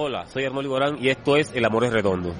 Hola, soy Arnoldo Gorán y esto es El Amor es Redondo.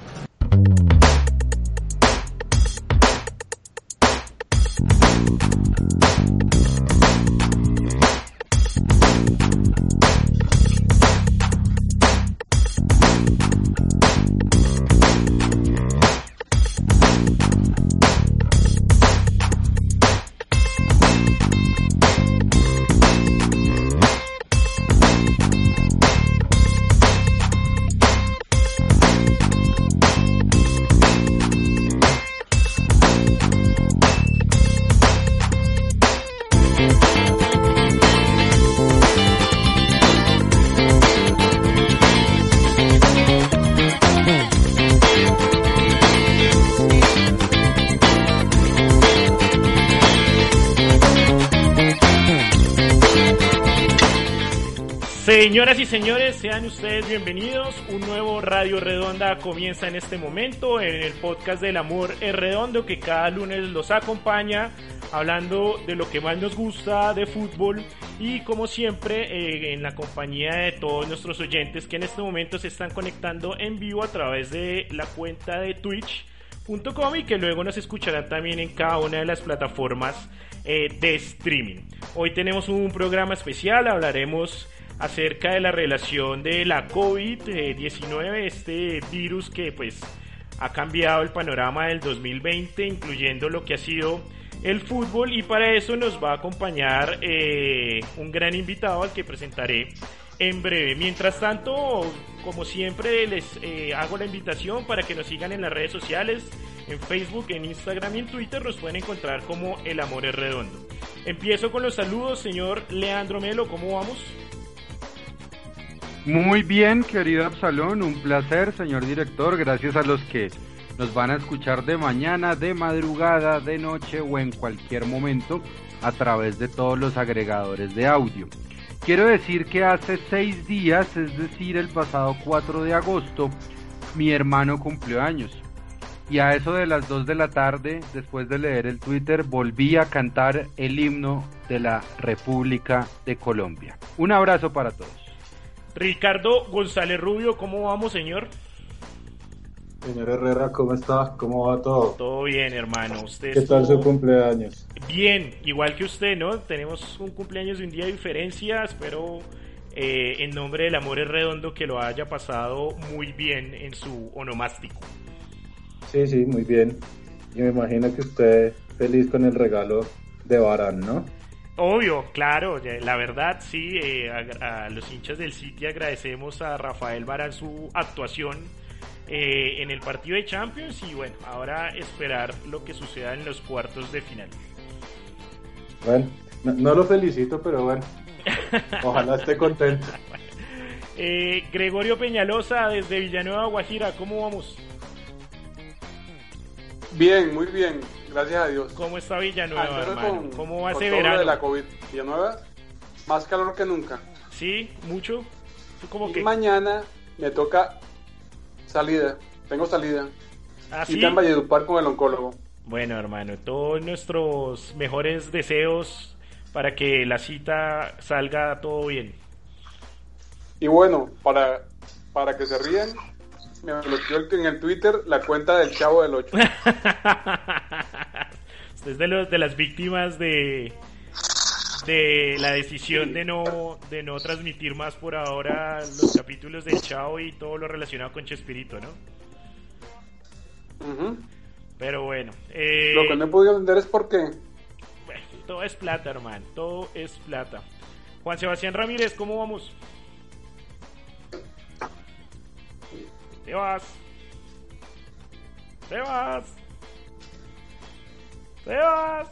Ustedes bienvenidos. Un nuevo Radio Redonda comienza en este momento en el podcast del amor es redondo que cada lunes los acompaña hablando de lo que más nos gusta de fútbol y como siempre eh, en la compañía de todos nuestros oyentes que en este momento se están conectando en vivo a través de la cuenta de twitch.com y que luego nos escucharán también en cada una de las plataformas eh, de streaming. Hoy tenemos un programa especial, hablaremos acerca de la relación de la COVID-19, este virus que pues ha cambiado el panorama del 2020, incluyendo lo que ha sido el fútbol y para eso nos va a acompañar eh, un gran invitado al que presentaré en breve. Mientras tanto, como siempre, les eh, hago la invitación para que nos sigan en las redes sociales, en Facebook, en Instagram y en Twitter, nos pueden encontrar como El Amor es Redondo. Empiezo con los saludos, señor Leandro Melo, ¿cómo vamos? Muy bien, querido Absalón, un placer, señor director. Gracias a los que nos van a escuchar de mañana, de madrugada, de noche o en cualquier momento a través de todos los agregadores de audio. Quiero decir que hace seis días, es decir, el pasado 4 de agosto, mi hermano cumplió años. Y a eso de las 2 de la tarde, después de leer el Twitter, volví a cantar el himno de la República de Colombia. Un abrazo para todos. Ricardo González Rubio, ¿cómo vamos, señor? Señor Herrera, ¿cómo está? ¿Cómo va todo? Todo bien, hermano. ¿Usted ¿Qué tal su cumpleaños? Bien, igual que usted, ¿no? Tenemos un cumpleaños de un día de diferencia. Espero, eh, en nombre del amor es redondo, que lo haya pasado muy bien en su onomástico. Sí, sí, muy bien. Y me imagino que usted feliz con el regalo de Barán, ¿no? Obvio, claro, la verdad sí, eh, a, los hinchas del City agradecemos a Rafael Barán su actuación eh, en el partido de Champions y bueno, ahora esperar lo que suceda en los cuartos de final. Bueno, no, lo felicito, pero bueno, ojalá esté contento. eh, Gregorio Peñalosa desde Villanueva, Guajira, ¿cómo vamos? Bien, muy bien. Gracias a Dios. ¿Cómo está Villanueva, hermano? ¿Cómo va ese verano? de la COVID. Villanueva, más calor que nunca. Sí, mucho. ¿Cómo que? mañana me toca salida. Tengo salida. ¿Ah, y en Valledupar con el oncólogo. Bueno, hermano, todos nuestros mejores deseos para que la cita salga todo bien. Y bueno, para, para que se ríen, me bloqueó en el Twitter la cuenta del Chavo del 8. Usted es de, los, de las víctimas de, de la decisión de no, de no transmitir más por ahora los capítulos del Chavo y todo lo relacionado con Chespirito, ¿no? Pero bueno. Eh, lo que no he podido entender es por qué. Bueno, todo es plata, hermano. Todo es plata. Juan Sebastián Ramírez, ¿cómo vamos? Sebas. Sebas. Sebas.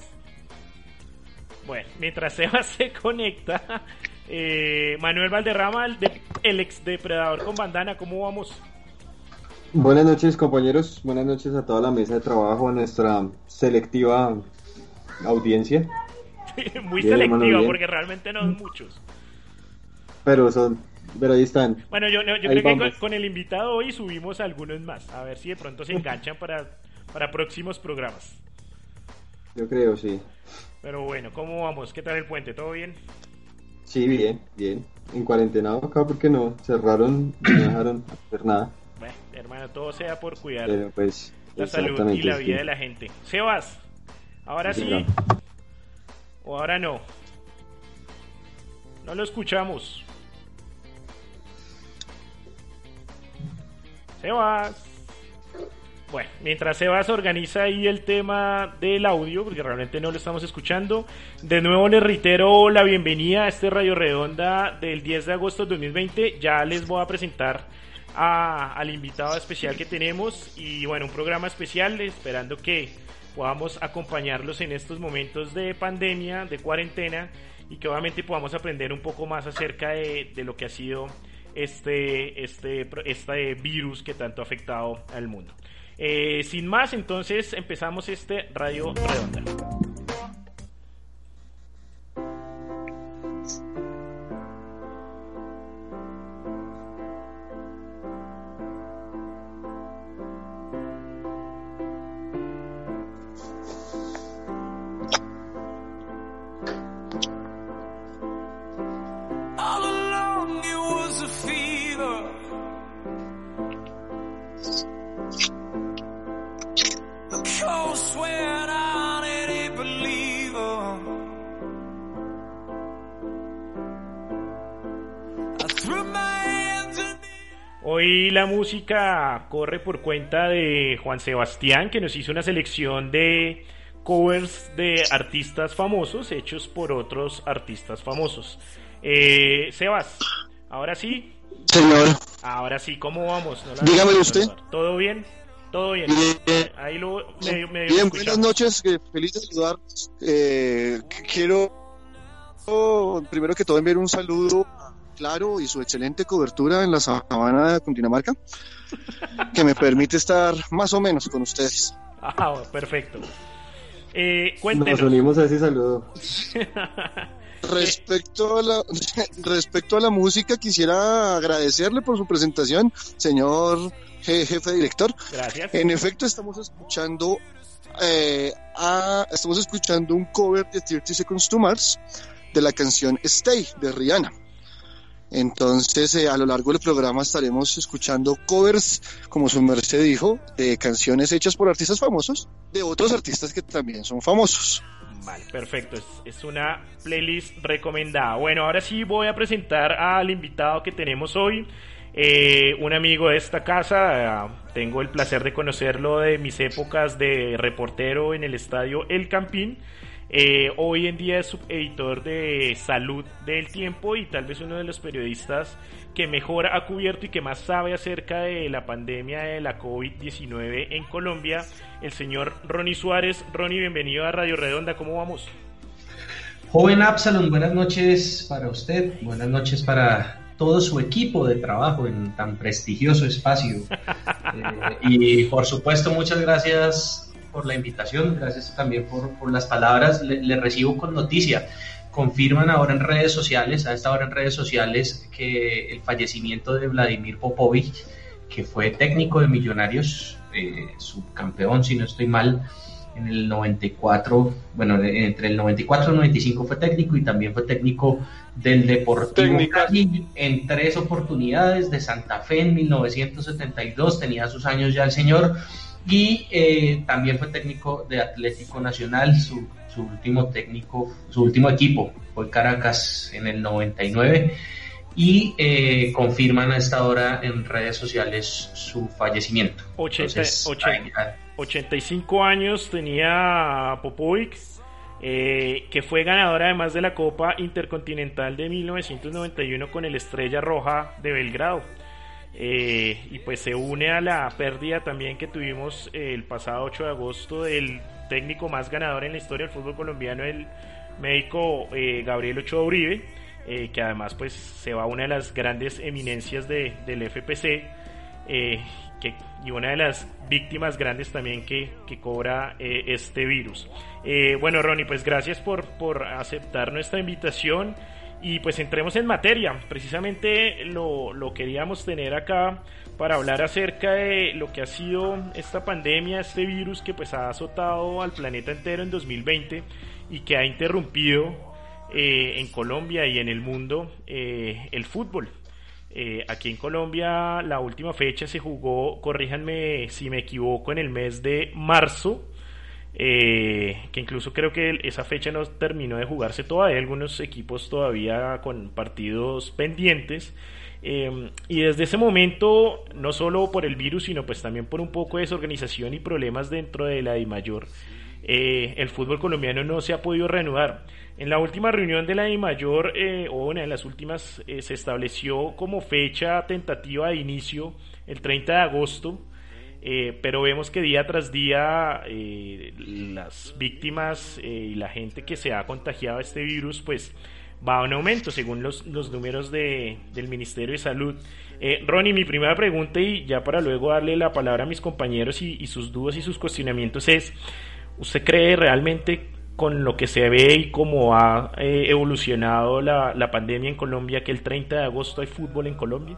Bueno, mientras Sebas se conecta, eh, Manuel Valderrama, el, de- el ex depredador con bandana, ¿cómo vamos? Buenas noches compañeros, buenas noches a toda la mesa de trabajo, a nuestra selectiva audiencia, Muy Bien, selectiva, porque realmente no son muchos. pero son, pero ahí están. Bueno, yo, yo creo que con, el invitado hoy subimos algunos más. A ver si de pronto se enganchan para, para próximos programas. Yo creo, sí. Pero bueno, ¿cómo vamos? ¿Qué tal el puente? ¿Todo bien? Sí, bien, bien. En cuarentena acá porque no cerraron, no dejaron hacer nada. Bueno, hermano, todo sea por cuidar Pero pues, la salud y la sí. vida de la gente. Sebas, ahora Sí, o ahora no. No lo escuchamos. Sebas. Bueno, mientras Sebas organiza ahí el tema del audio, porque realmente no lo estamos escuchando, de nuevo les reitero la bienvenida a este Radio Redonda del 10 de agosto de 2020. Ya les voy a presentar a- al invitado especial que tenemos y bueno, un programa especial esperando que podamos acompañarlos en estos momentos de pandemia, de cuarentena y que obviamente podamos aprender un poco más acerca de, de lo que ha sido este, este, este virus que tanto ha afectado al mundo. Eh, sin más, entonces empezamos este Radio Redonda. Hoy la música corre por cuenta de Juan Sebastián, que nos hizo una selección de covers de artistas famosos hechos por otros artistas famosos. Eh, Sebas, ahora sí, Señor, ahora sí, ¿cómo vamos? No Dígamelo usted. ¿Todo bien? ¿Todo bien? Bien. Ahí lo medio bien, buenas noches, eh, feliz de saludarlos. Eh, qu- quiero primero que todo enviar un saludo Claro y su excelente cobertura en la sabana de Cundinamarca, que me permite estar más o menos con ustedes. Ah, perfecto. Eh, Nos unimos a ese saludo. Respecto a la respecto a la música, quisiera agradecerle por su presentación, señor je- jefe director. Gracias. En efecto, estamos escuchando eh, a- estamos escuchando un cover de 30 Seconds to Mars de la canción Stay de Rihanna. Entonces, eh, a lo largo del programa estaremos escuchando covers, como su merced dijo, de canciones hechas por artistas famosos, de otros artistas que también son famosos. Vale, perfecto. Es, una playlist recomendada. Bueno, ahora sí voy a presentar al invitado que tenemos hoy. Eh, un amigo de esta casa. eh, tengo el placer de conocerlo de mis épocas de reportero en el estadio El Campín. Eh, hoy en día es subeditor de salud del tiempo y tal vez uno de los periodistas que mejor ha cubierto y que más sabe acerca de la pandemia de la COVID-19 en Colombia, el señor Ronnie Suárez. Ronnie, bienvenido a Radio Redonda, ¿cómo vamos? Joven Absalom, buenas noches para usted, buenas noches para todo su equipo de trabajo en tan prestigioso espacio. Eh, y por supuesto, muchas gracias por la invitación, gracias también por, por las palabras. Le, le recibo con noticia. Confirman ahora en redes sociales, a esta hora en redes sociales, que el fallecimiento de Vladimir Popovich, que fue técnico de Millonarios, eh, subcampeón, si no estoy mal, en el 94, bueno, entre el 94 y el 95 fue técnico y también fue técnico del Deportivo. Cali en tres oportunidades, de Santa Fe en 1972, tenía sus años ya el señor, y eh, también fue técnico de Atlético Nacional, su, su último técnico, su último equipo fue Caracas en el 99 y eh, confirman a esta hora en redes sociales su fallecimiento. 80, Entonces, 80, ahí, 85 años tenía Popovic, eh, que fue ganador además de la Copa Intercontinental de 1991 con el Estrella Roja de Belgrado. Eh, y pues se une a la pérdida también que tuvimos eh, el pasado 8 de agosto del técnico más ganador en la historia del fútbol colombiano, el médico eh, Gabriel Ochoa Uribe, eh, que además pues se va a una de las grandes eminencias de, del FPC que, y una de las víctimas grandes también que, que cobra este virus. Bueno, Ronnie, pues gracias por, por aceptar nuestra invitación y pues entremos en materia. Precisamente lo, lo queríamos tener acá para hablar acerca de lo que ha sido esta pandemia, este virus que pues ha azotado al planeta entero en 2020 y que ha interrumpido eh, en Colombia y en el mundo eh, el fútbol. Eh, aquí en Colombia la última fecha se jugó, corríjanme si me equivoco, en el mes de marzo, eh, que incluso creo que esa fecha no terminó de jugarse todavía, algunos equipos todavía con partidos pendientes. Eh, y desde ese momento, no solo por el virus, sino pues también por un poco de desorganización y problemas dentro de la DIMAYOR, eh, el fútbol colombiano no se ha podido reanudar. En la última reunión de la DIMAYOR, eh, o una de las últimas, eh, se estableció como fecha tentativa de inicio el 30 de agosto, eh, pero vemos que día tras día eh, las víctimas eh, y la gente que se ha contagiado este virus, pues va en aumento según los, los números de, del Ministerio de Salud. Eh, Ronnie, mi primera pregunta y ya para luego darle la palabra a mis compañeros y, y sus dudas y sus cuestionamientos es, ¿usted cree realmente con lo que se ve y cómo ha eh, evolucionado la, la pandemia en Colombia que el 30 de agosto hay fútbol en Colombia?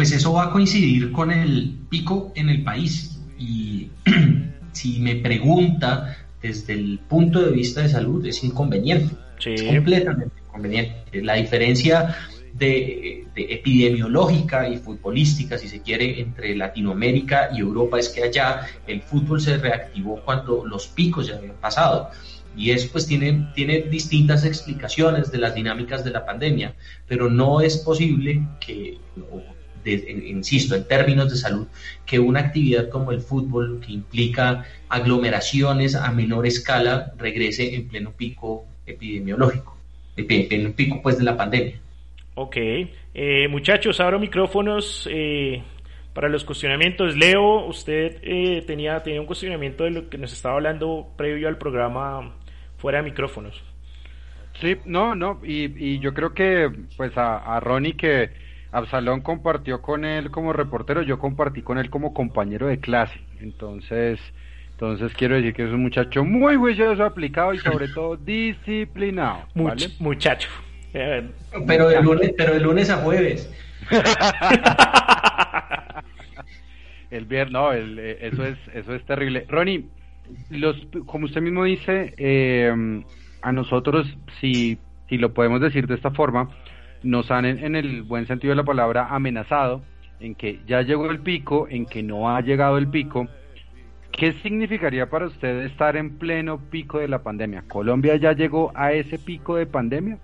Pues eso va a coincidir con el pico en el país. Y si me pregunta desde el punto de vista de salud, es inconveniente. Sí. Es completamente inconveniente. La diferencia de, de epidemiológica y futbolística, si se quiere, entre Latinoamérica y Europa es que allá el fútbol se reactivó cuando los picos ya habían pasado. Y eso pues tiene, tiene distintas explicaciones de las dinámicas de la pandemia, pero no es posible que, o de- en- insisto, en términos de salud, que una actividad como el fútbol, que implica aglomeraciones a menor escala, regrese en pleno pico epidemiológico, en pleno pico pues de la pandemia. Ok, eh, muchachos, abro micrófonos eh, para los cuestionamientos. Leo, usted eh, tenía, tenía un cuestionamiento de lo que nos estaba hablando previo al programa fuera de micrófonos. Sí, no, no, y, y yo creo que pues a, a Ronnie que Absalón compartió con él como reportero, yo compartí con él como compañero de clase, entonces, entonces quiero decir que es un muchacho muy juicioso, aplicado y sobre todo disciplinado, ¿vale? Much- muchacho. Eh, Pero de lunes, pero de lunes a jueves. El viernes, no, el, eh, eso es, eso es terrible. Ronnie, los, como usted mismo dice, eh, a nosotros, si, si lo podemos decir de esta forma, nos han, en, el buen sentido de la palabra, amenazado en que ya llegó el pico, en que no ha llegado el pico. ¿Qué significaría para usted estar en pleno pico de la pandemia? ¿Colombia ya llegó a ese pico de pandemia?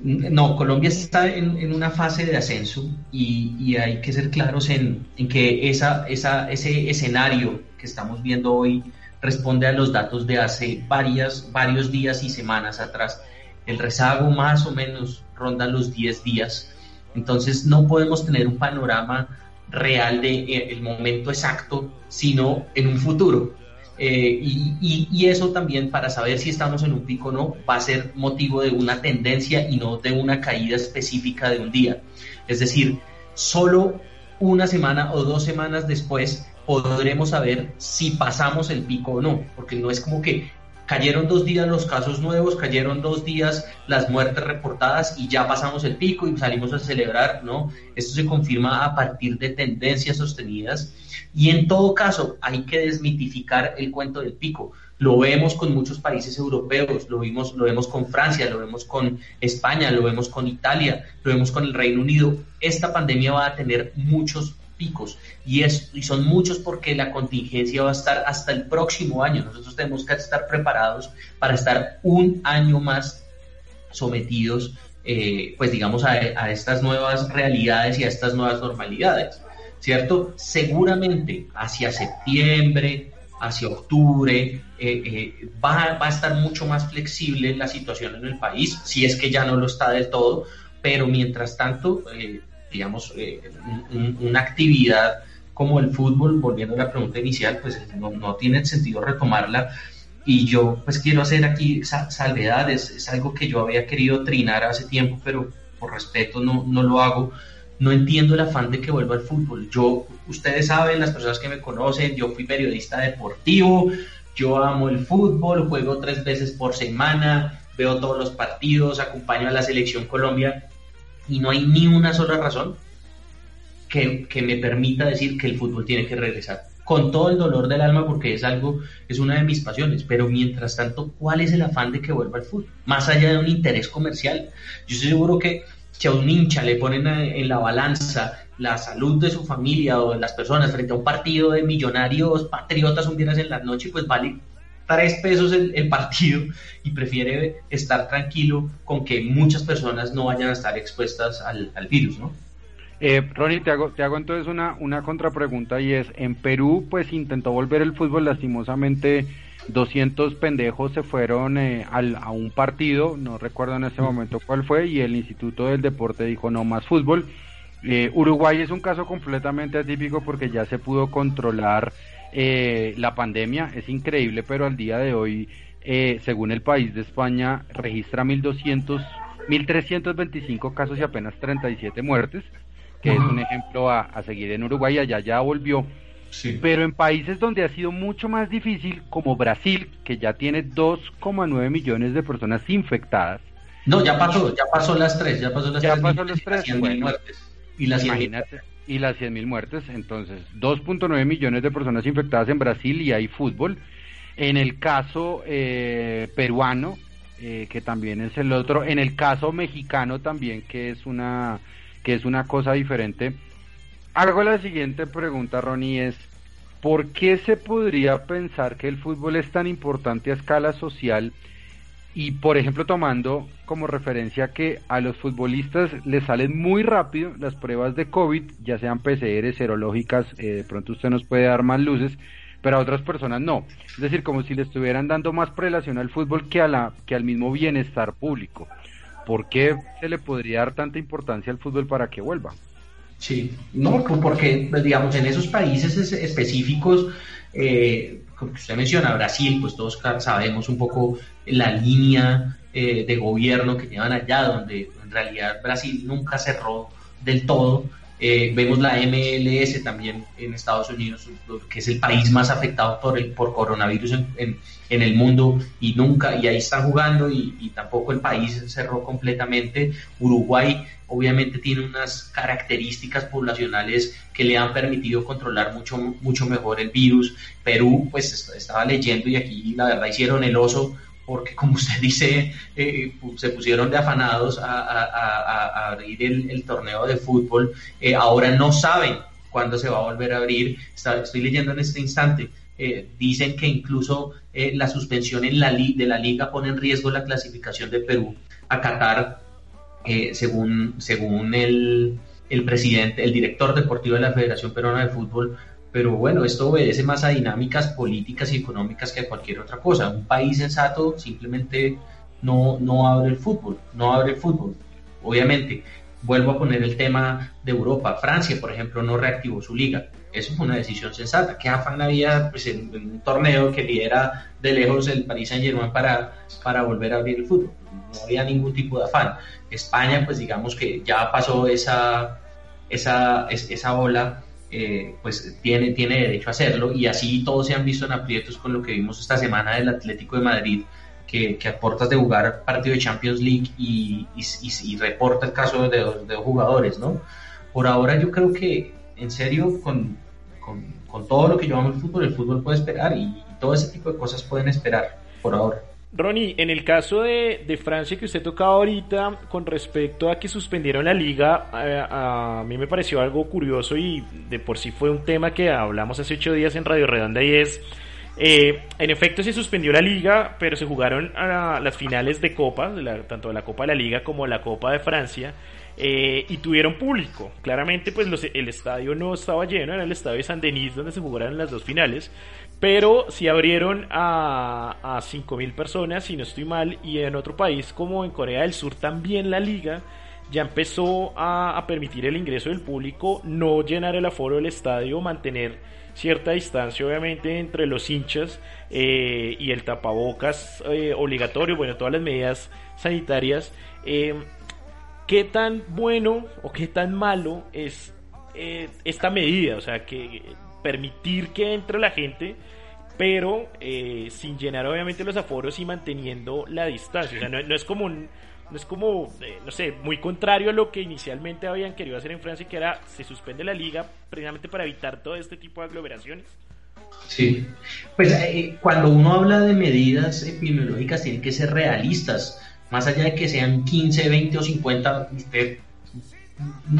No, Colombia está en, en una fase de ascenso y, y hay que ser claros en, en que esa, esa, ese escenario que estamos viendo hoy responde a los datos de hace varias, varios días y semanas atrás. El rezago más o menos ronda los 10 días. Entonces no podemos tener un panorama real de eh, el momento exacto, sino en un futuro. Eh, y, eso también para saber si estamos en un pico o no va a ser motivo de una tendencia y no de una caída específica de un día. Es decir, solo una semana o dos semanas después podremos saber si pasamos el pico o no, porque no es como que cayeron dos días los casos nuevos, cayeron dos días las muertes reportadas y ya pasamos el pico y salimos a celebrar, ¿no? Esto se confirma a partir de tendencias sostenidas y en todo caso hay que desmitificar el cuento del pico. Lo vemos con muchos países europeos, lo vimos, lo vemos con Francia, lo vemos con España, lo vemos con Italia, lo vemos con el Reino Unido. Esta pandemia va a tener muchos picos y, es, y son muchos porque la contingencia va a estar hasta el próximo año. Nosotros tenemos que estar preparados para estar un año más sometidos, eh, pues digamos, a, estas nuevas realidades y a estas nuevas normalidades, ¿cierto? Seguramente hacia septiembre, hacia octubre, eh, eh, va, va a estar mucho más flexible la situación en el país, si es que ya no lo está del todo, pero mientras tanto, digamos, eh, un- un- una actividad como el fútbol, volviendo a la pregunta inicial, pues no, no tiene sentido retomarla. Y yo pues quiero hacer aquí salvedades, es algo que yo había querido trinar hace tiempo, pero por respeto no, no lo hago. No entiendo el afán de que vuelva al fútbol. Yo, ustedes saben, las personas que me conocen, yo fui periodista deportivo, yo amo el fútbol, juego tres veces por semana, veo todos los partidos, acompaño a la selección Colombia y no hay ni una sola razón que, que, me permita decir que el fútbol tiene que regresar. Con todo el dolor del alma, porque es algo, es una de mis pasiones, pero mientras tanto, ¿cuál es el afán de que vuelva el fútbol? Más allá de un interés comercial. Yo estoy seguro que si a un hincha le ponen en la balanza la salud de su familia o de las personas frente a un partido de millonarios patriotas un viernes en la noche, pues vale tres pesos el, partido y prefiere estar tranquilo con que muchas personas no vayan a estar expuestas al, virus, ¿no? Eh, Ronnie, te hago, te hago entonces una, una contrapregunta y es, en Perú pues intentó volver el fútbol lastimosamente 200 pendejos se fueron eh, al, a un partido, no recuerdo en ese momento cuál fue, y el Instituto del Deporte dijo no más fútbol. Eh, Uruguay es un caso completamente atípico porque ya se pudo controlar eh, la pandemia, es increíble, pero al día de hoy, eh, según el país de España, registra 1.200, 1.325 casos y apenas 37 muertes, que es un ejemplo a, a, seguir en Uruguay, allá ya volvió. Pero en países donde ha sido mucho más difícil, como Brasil, que ya tiene 2,9 millones de personas infectadas. No, ya pasó, ya pasó las tres, ya pasó las ya tres. Pasó las tres, bueno, Y las imagínate y las 100.000 muertes. Entonces, 2.9 millones de personas infectadas en Brasil y hay fútbol. En el caso eh, peruano, eh, que también es el otro, en el caso mexicano también, que es una, que es una cosa diferente. Hago la siguiente pregunta, Ronnie, es ¿por qué se podría pensar que el fútbol es tan importante a escala social? Y por ejemplo, tomando como referencia que a los futbolistas les salen muy rápido las pruebas de COVID, ya sean PCR, serológicas, eh, de pronto usted nos puede dar más luces, pero a otras personas no. Es decir, como si le estuvieran dando más prelación al fútbol que, a la, que al mismo bienestar público. ¿Por qué se le podría dar tanta importancia al fútbol para que vuelva? Sí, no, porque digamos en esos países específicos eh, como usted menciona, Brasil, pues todos sabemos un poco la línea eh, de gobierno que llevan allá, donde en realidad Brasil nunca cerró del todo. Eh, vemos la MLS también en Estados Unidos, que es el país más afectado por el por coronavirus en, en, el mundo y nunca, y ahí están jugando y, y, tampoco el país cerró completamente. Uruguay obviamente tiene unas características poblacionales que le han permitido controlar mucho, mucho mejor el virus. Perú, pues estaba leyendo y aquí la verdad hicieron el oso porque como usted dice, eh, se pusieron de afanados a, abrir el, torneo de fútbol. Eh, ahora no saben cuándo se va a volver a abrir. estoy leyendo en este instante. Eh, dicen que incluso la suspensión en la de la liga pone en riesgo la clasificación de Perú a Qatar eh, según, según el, el, presidente, el director deportivo de la Federación Peruana de Fútbol. Pero bueno, esto obedece más a dinámicas políticas y económicas que a cualquier otra cosa. Un país sensato simplemente no, no abre el fútbol, no abre el fútbol. Obviamente, vuelvo a poner el tema de Europa. Francia, por ejemplo, no reactivó su liga. Eso fue una decisión sensata. ¿Qué afán había pues, en, un torneo que lidera de lejos el Paris Saint Germain para, para volver a abrir el fútbol? No había ningún tipo de afán. España, pues digamos que ya pasó esa, esa, esa ola, eh, pues tiene, tiene derecho a hacerlo y así todos se han visto en aprietos con lo que vimos esta semana del Atlético de Madrid, que, que a puertas de jugar partido de Champions League y, y, reporta el caso de dos, de jugadores, ¿no? Por ahora yo creo que, en serio, con, con, con todo lo que llevamos el fútbol, el fútbol puede esperar y todo ese tipo de cosas pueden esperar por ahora. Ronnie, en el caso de, Francia que usted tocaba ahorita con respecto a que suspendieron la liga, a, mí me pareció algo curioso y de por sí fue un tema que hablamos hace ocho días en Radio Redonda y es, eh, en efecto se suspendió la liga, pero se jugaron a las finales de Copa, tanto la Copa de la Liga como la Copa de Francia. Eh, y tuvieron público. Claramente, pues el estadio no estaba lleno, era el estadio de San Denis donde se jugaron las dos finales, pero si abrieron a, a 5.000 personas, si no estoy mal, y en otro país como en Corea del Sur también la liga ya empezó a, a permitir el ingreso del público, no llenar el aforo del estadio, mantener cierta distancia obviamente entre los hinchas eh, y el tapabocas eh, obligatorio, bueno, todas las medidas sanitarias. Eh, ¿Qué tan bueno o qué tan malo es eh, esta medida? O sea, que permitir que entre la gente pero eh, sin llenar obviamente los aforos y manteniendo la distancia. O sea, no, no es como un, no es como, eh, no sé, muy contrario a lo que inicialmente habían querido hacer en Francia, que era se suspende la liga precisamente para evitar todo este tipo de aglomeraciones. Sí, pues eh, cuando uno habla de medidas epidemiológicas tienen que ser realistas, más allá de que sean 15, 20 o 50, usted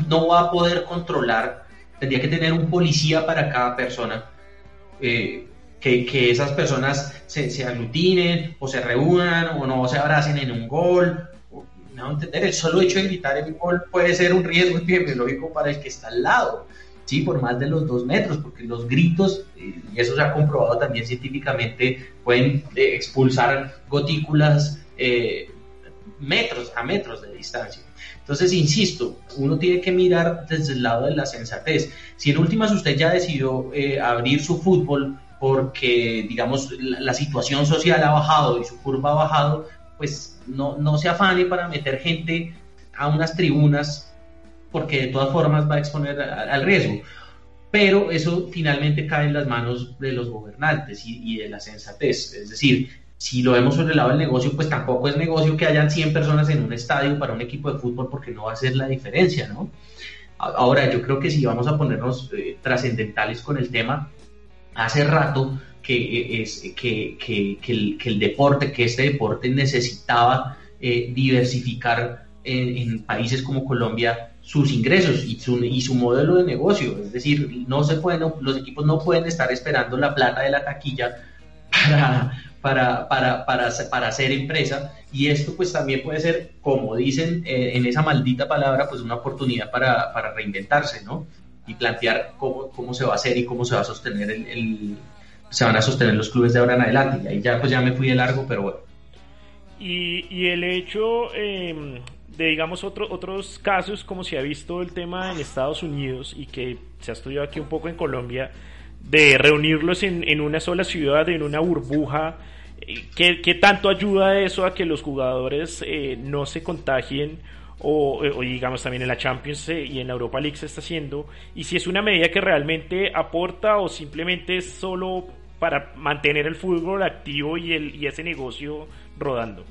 no va a poder controlar, tendría que tener un policía para cada persona. Eh, que, que, esas personas se, se, aglutinen o se reúnan o no se abracen en un gol. No entender, el solo hecho de gritar un gol puede ser un riesgo epidemiológico para el que está al lado, ¿sí? por más de los dos metros, porque los gritos, y eso se ha comprobado también científicamente, pueden eh, expulsar gotículas eh, metros a metros de distancia. Entonces, insisto, uno tiene que mirar desde el lado de la sensatez. Si en últimas usted ya decidió eh, abrir su fútbol porque, digamos, la, situación social ha bajado y su curva ha bajado, pues no, no se afane para meter gente a unas tribunas porque de todas formas va a exponer al riesgo. Pero eso finalmente cae en las manos de los gobernantes y, de la sensatez. Es decir, si lo vemos sobre el lado del negocio, pues tampoco es negocio que hayan 100 personas en un estadio para un equipo de fútbol porque no va a hacer la diferencia, ¿no? Ahora, yo creo que si vamos a ponernos eh, trascendentales con el tema, hace rato que, es, que, que, que, el, que, el, deporte, que este deporte necesitaba eh, diversificar en, en, países como Colombia sus ingresos y su, y su modelo de negocio. Es decir, no se pueden, los equipos no pueden estar esperando la plata de la taquilla para, para, para, para, para hacer empresa y esto pues también puede ser, como dicen eh, en esa maldita palabra, pues una oportunidad para, para reinventarse, ¿no? y plantear cómo, cómo se va a hacer y cómo se va a sostener el, el, se van a sostener los clubes de ahora en adelante. Y ahí ya pues ya me fui de largo, pero bueno. Y, y el hecho eh, de, digamos, otro, otros casos, como se ha visto el tema en Estados Unidos y que se ha estudiado aquí un poco en Colombia, de reunirlos en, en una sola ciudad, en una burbuja, ¿qué, qué tanto ayuda eso a que los jugadores eh, no se contagien? O, o, digamos también en la Champions y en la Europa League se está haciendo, y si es una medida que realmente aporta o simplemente es solo para mantener el fútbol activo y, el, y ese negocio rodando.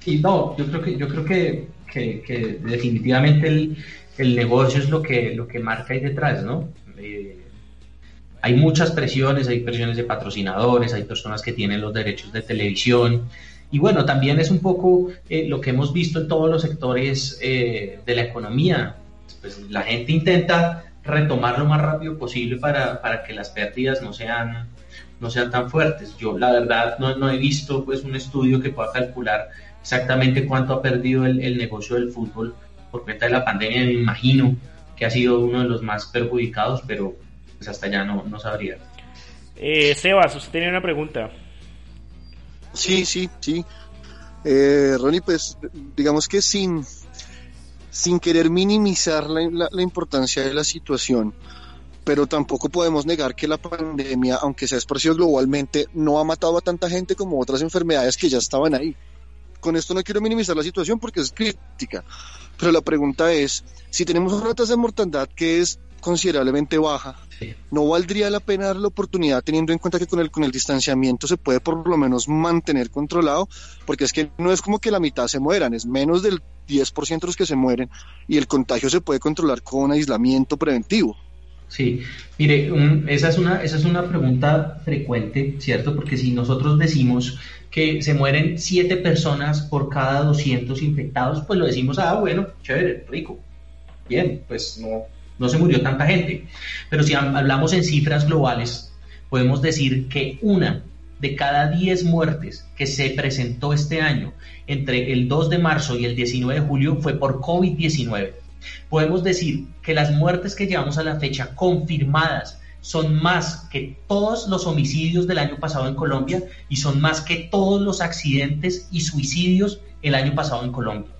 Sí, no, yo creo que, yo creo que, que, que definitivamente el, el, negocio es lo que, lo que marca ahí detrás, ¿no? Eh, hay muchas presiones, hay presiones de patrocinadores, hay personas que tienen los derechos de televisión, y bueno, también es un poco eh, lo que hemos visto en todos los sectores eh, de la economía. Pues la gente intenta retomar lo más rápido posible para, para, que las pérdidas no sean, no sean tan fuertes. Yo la verdad no, no he visto pues, un estudio que pueda calcular exactamente cuánto ha perdido el, el negocio del fútbol por cuenta de la pandemia. Me imagino que ha sido uno de los más perjudicados, pero pues hasta ya no, no sabría. Eh, Sebas, usted tenía una pregunta. Sí, sí, sí. Eh, Ronnie, pues digamos que sin, sin querer minimizar la, la, la, importancia de la situación, pero tampoco podemos negar que la pandemia, aunque se ha esparcido globalmente, no ha matado a tanta gente como otras enfermedades que ya estaban ahí. Con esto no quiero minimizar la situación porque es crítica, pero la pregunta es, si tenemos una tasa de mortandad que es considerablemente baja, no valdría la pena dar la oportunidad teniendo en cuenta que con el, con el distanciamiento se puede por lo menos mantener controlado, porque es que no es como que la mitad se mueran, es menos del 10% los que se mueren y el contagio se puede controlar con aislamiento preventivo. Sí, mire, esa, es una, esa es una pregunta frecuente, ¿cierto? Porque si nosotros decimos que se mueren 7 personas por cada 200 infectados, pues lo decimos, ah, bueno, chévere, rico, bien, pues no, no se murió tanta gente. Pero si hablamos en cifras globales, podemos decir que una de cada 10 muertes que se presentó este año entre el 2 de marzo y el 19 de julio fue por COVID-19. Podemos decir que las muertes que llevamos a la fecha confirmadas son más que todos los homicidios del año pasado en Colombia y son más que todos los accidentes y suicidios el año pasado en Colombia.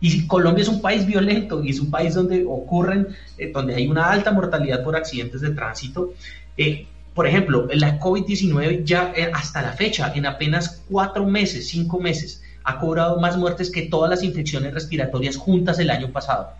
Y Colombia es un país violento y es un país donde ocurren, eh, donde hay una alta mortalidad por accidentes de tránsito. Eh, por ejemplo, la COVID-19 ya eh, hasta la fecha, en apenas cuatro meses, cinco meses, ha cobrado más muertes que todas las infecciones respiratorias juntas el año pasado.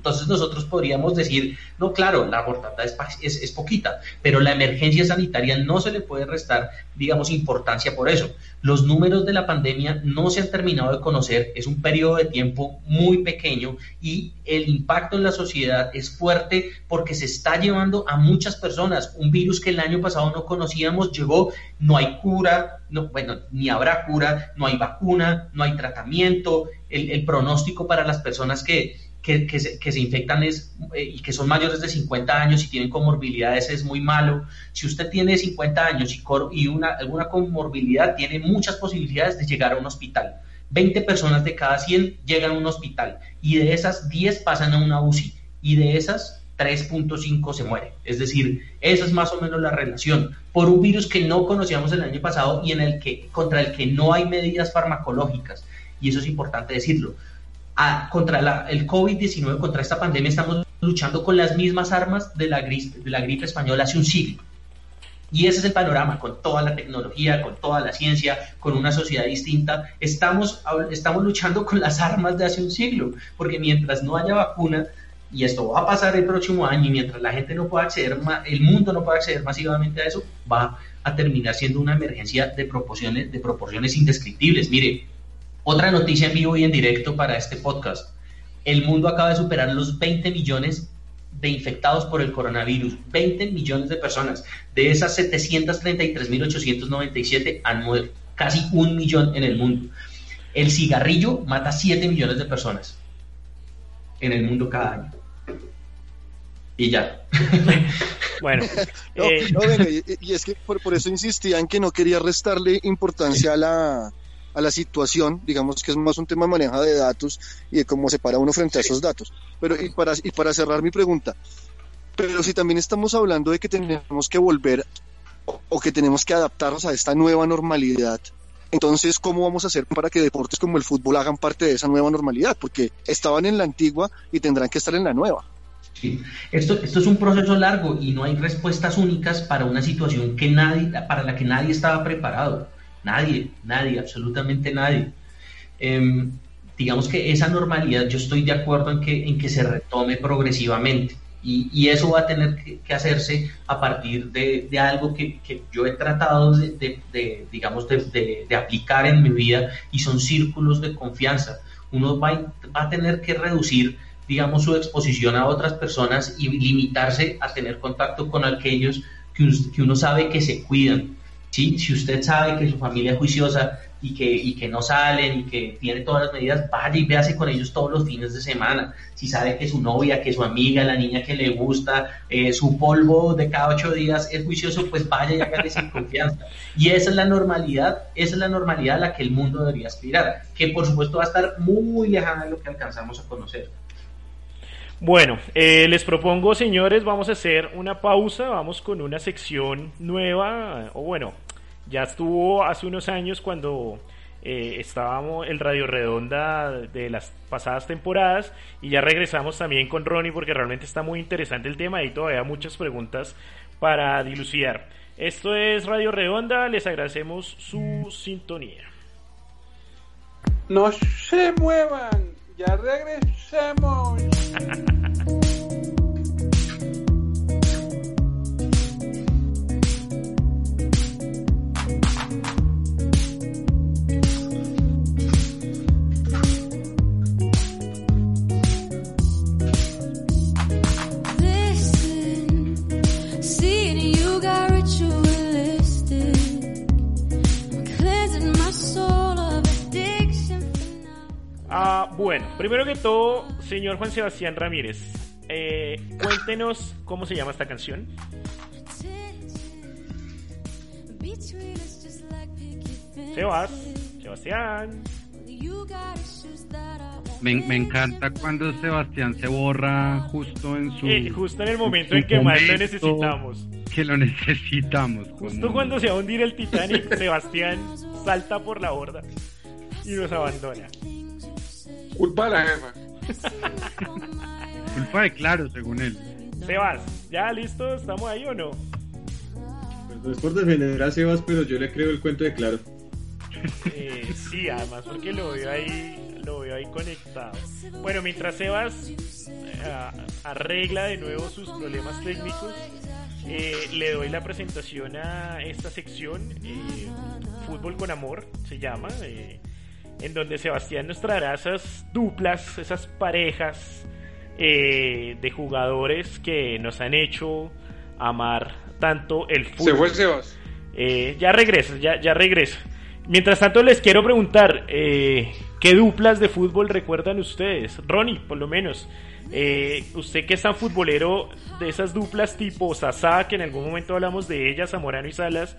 Entonces nosotros podríamos decir, no, claro, la mortandad es, es, es, poquita, pero la emergencia sanitaria no se le puede restar, digamos, importancia por eso. Los números de la pandemia no se han terminado de conocer, es un periodo de tiempo muy pequeño y el impacto en la sociedad es fuerte porque se está llevando a muchas personas. Un virus que el año pasado no conocíamos llegó, no hay cura, no, bueno, ni habrá cura, no hay vacuna, no hay tratamiento, el, el pronóstico para las personas que que, se, que, se, infectan es, eh, y que son mayores de 50 años y tienen comorbilidades es muy malo. Si usted tiene 50 años y, cor, y una, alguna comorbilidad, tiene muchas posibilidades de llegar a un hospital. 20 personas de cada 100 llegan a un hospital y de esas 10 pasan a una UCI y de esas 3.5 se mueren. Es decir, esa es más o menos la relación por un virus que no conocíamos el año pasado y en el que, contra el que no hay medidas farmacológicas. Y eso es importante decirlo a, contra la, el COVID-19, contra esta pandemia, estamos luchando con las mismas armas de la, de la gripe española hace un siglo. Y ese es el panorama, con toda la tecnología, con toda la ciencia, con una sociedad distinta. Estamos, estamos luchando con las armas de hace un siglo, porque mientras no haya vacuna, y esto va a pasar el próximo año, y mientras la gente no pueda acceder, el mundo no pueda acceder masivamente a eso, va a terminar siendo una emergencia de proporciones, de proporciones indescriptibles. Mire, otra noticia en vivo y en directo para este podcast. El mundo acaba de superar los 20 millones de infectados por el coronavirus. 20 millones de personas. De esas 733.897 han muerto. Casi un millón en el mundo. El cigarrillo mata 7 millones de personas en el mundo cada año. Y ya. bueno. No, eh, no, venga, y, y es que por, por eso insistía en que no quería restarle importancia a la, a la situación, digamos que es más un tema de manejo de datos y de cómo se para uno frente a esos datos. Pero y para, y para cerrar mi pregunta, pero si también estamos hablando de que tenemos que volver o, que tenemos que adaptarnos a esta nueva normalidad, entonces, ¿cómo vamos a hacer para que deportes como el fútbol hagan parte de esa nueva normalidad? Porque estaban en la antigua y tendrán que estar en la nueva. Sí. Esto, esto es un proceso largo y no hay respuestas únicas para una situación que nadie, para la que nadie estaba preparado. Nadie, nadie, absolutamente nadie. Eh, digamos que esa normalidad yo estoy de acuerdo en que, en que se retome progresivamente y, y eso va a tener que, hacerse a partir de, de algo que, que, yo he tratado de, de, de de, aplicar en mi vida y son círculos de confianza. Uno va, va a tener que reducir digamos, su exposición a otras personas y limitarse a tener contacto con aquellos que, que uno sabe que se cuidan, ¿sí? Si usted sabe que su familia es juiciosa y que, y que no salen y que tiene todas las medidas, vaya y véase con ellos todos los fines de semana. Si sabe que su novia, que su amiga, la niña que le gusta, eh, su polvo de cada ocho días es juicioso, pues vaya y hágale sin confianza. Y esa es la normalidad, esa es la normalidad a la que el mundo debería aspirar, que por supuesto va a estar muy lejana de lo que alcanzamos a conocer. Bueno, eh, les propongo, señores, vamos a hacer una pausa, vamos con una sección nueva, o bueno, ya estuvo hace unos años cuando eh, estábamos el Radio Redonda de las pasadas temporadas y ya regresamos también con Ronnie porque realmente está muy interesante el tema y todavía muchas preguntas para dilucidar. Esto es Radio Redonda, les agradecemos su sintonía. No se muevan, ya regresamos. Ah, bueno, primero que todo, señor Juan Sebastián Ramírez, eh, cuéntenos cómo se llama esta canción. Sebas, Sebastián. Me, me, encanta cuando Sebastián se borra justo en su. Eh, justo en el momento en, en que más lo necesitamos. Que lo necesitamos. Justo como... cuando se va a hundir el Titanic, Sebastián salta por la borda y nos abandona. Culpa de la jefa. Culpa de claro, según él. Sebas, ¿ya listo? ¿Estamos ahí o no? Pues no es por defender a Sebas, pero yo le creo el cuento de Claro. Eh, sí, además porque lo veo ahí, lo veo ahí conectado. Bueno, mientras Sebas eh, arregla de nuevo sus problemas técnicos, eh, le doy la presentación a esta sección, eh, Fútbol con Amor, se llama, eh, en donde Sebastián nos traerá esas duplas, esas parejas eh, de jugadores que nos han hecho amar tanto el fútbol. Se fue Sebas. Eh, ya regresa, ya, ya regresa. Mientras tanto les quiero preguntar, eh, ¿qué duplas de fútbol recuerdan ustedes? Ronnie, por lo menos. Eh, usted que es tan futbolero de esas duplas tipo Sasá, que en algún momento hablamos de ellas, Zamorano y Salas,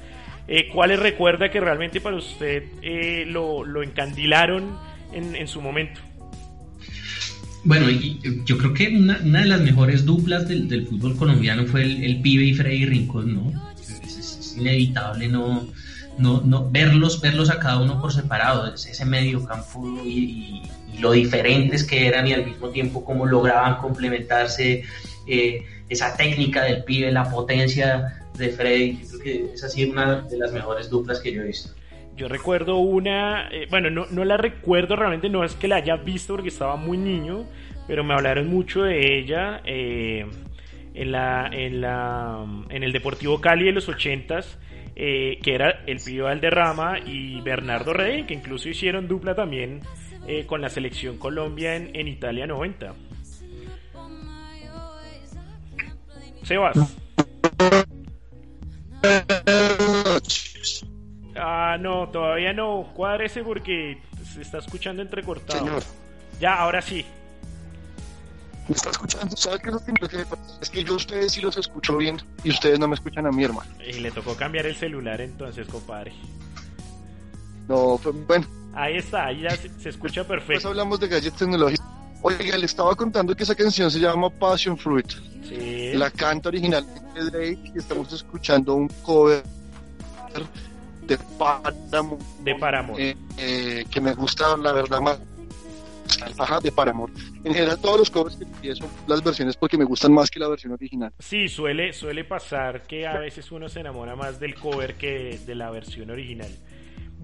eh, ¿cuáles recuerda que realmente para usted eh, lo, encandilaron en, su momento? Bueno, yo creo que una, de las mejores duplas del, fútbol colombiano fue el, Pibe y Freddy Rincón, ¿no? Es, inevitable no, no, no verlos, verlos a cada uno por separado, es- ese medio campo y, y- y lo diferentes que eran y al mismo tiempo cómo lograban complementarse, eh, esa técnica del Pibe, la potencia de Freddy, yo creo una de las mejores duplas que yo he visto. Yo recuerdo una, eh, bueno, no, no la recuerdo realmente, no es que la haya visto porque estaba muy niño, pero me hablaron mucho de ella eh, en, la, en, la, en el Deportivo Cali de los ochentas, eh, que era el Pío Valderrama y Bernardo Rey, que incluso hicieron dupla también eh, con la selección Colombia en, en Italia 90. Sebas. Ah, no, todavía no. Cuádrese porque se está escuchando entrecortado. Señor. Ya, ahora sí. ¿Me está escuchando? ¿Sabe qué es lo que me Es que yo a ustedes sí los escucho bien y ustedes no me escuchan a mi hermano. Y le tocó cambiar el celular entonces, compadre. No, pues, bueno, Ahí está, ahí ya se, se escucha pues perfecto. hablamos de gadgets tecnológicos. Oiga, le estaba contando que esa canción se llama Passion Fruit. Sí. La canta original de Drake y estamos escuchando un cover de Paramore. De Paramore. eh, eh, que me gusta, la verdad, más. Ajá, de Paramore. En general, todos los covers que son las versiones porque me gustan más que la versión original. Sí, suele, suele pasar que a veces uno se enamora más del cover que de la versión original.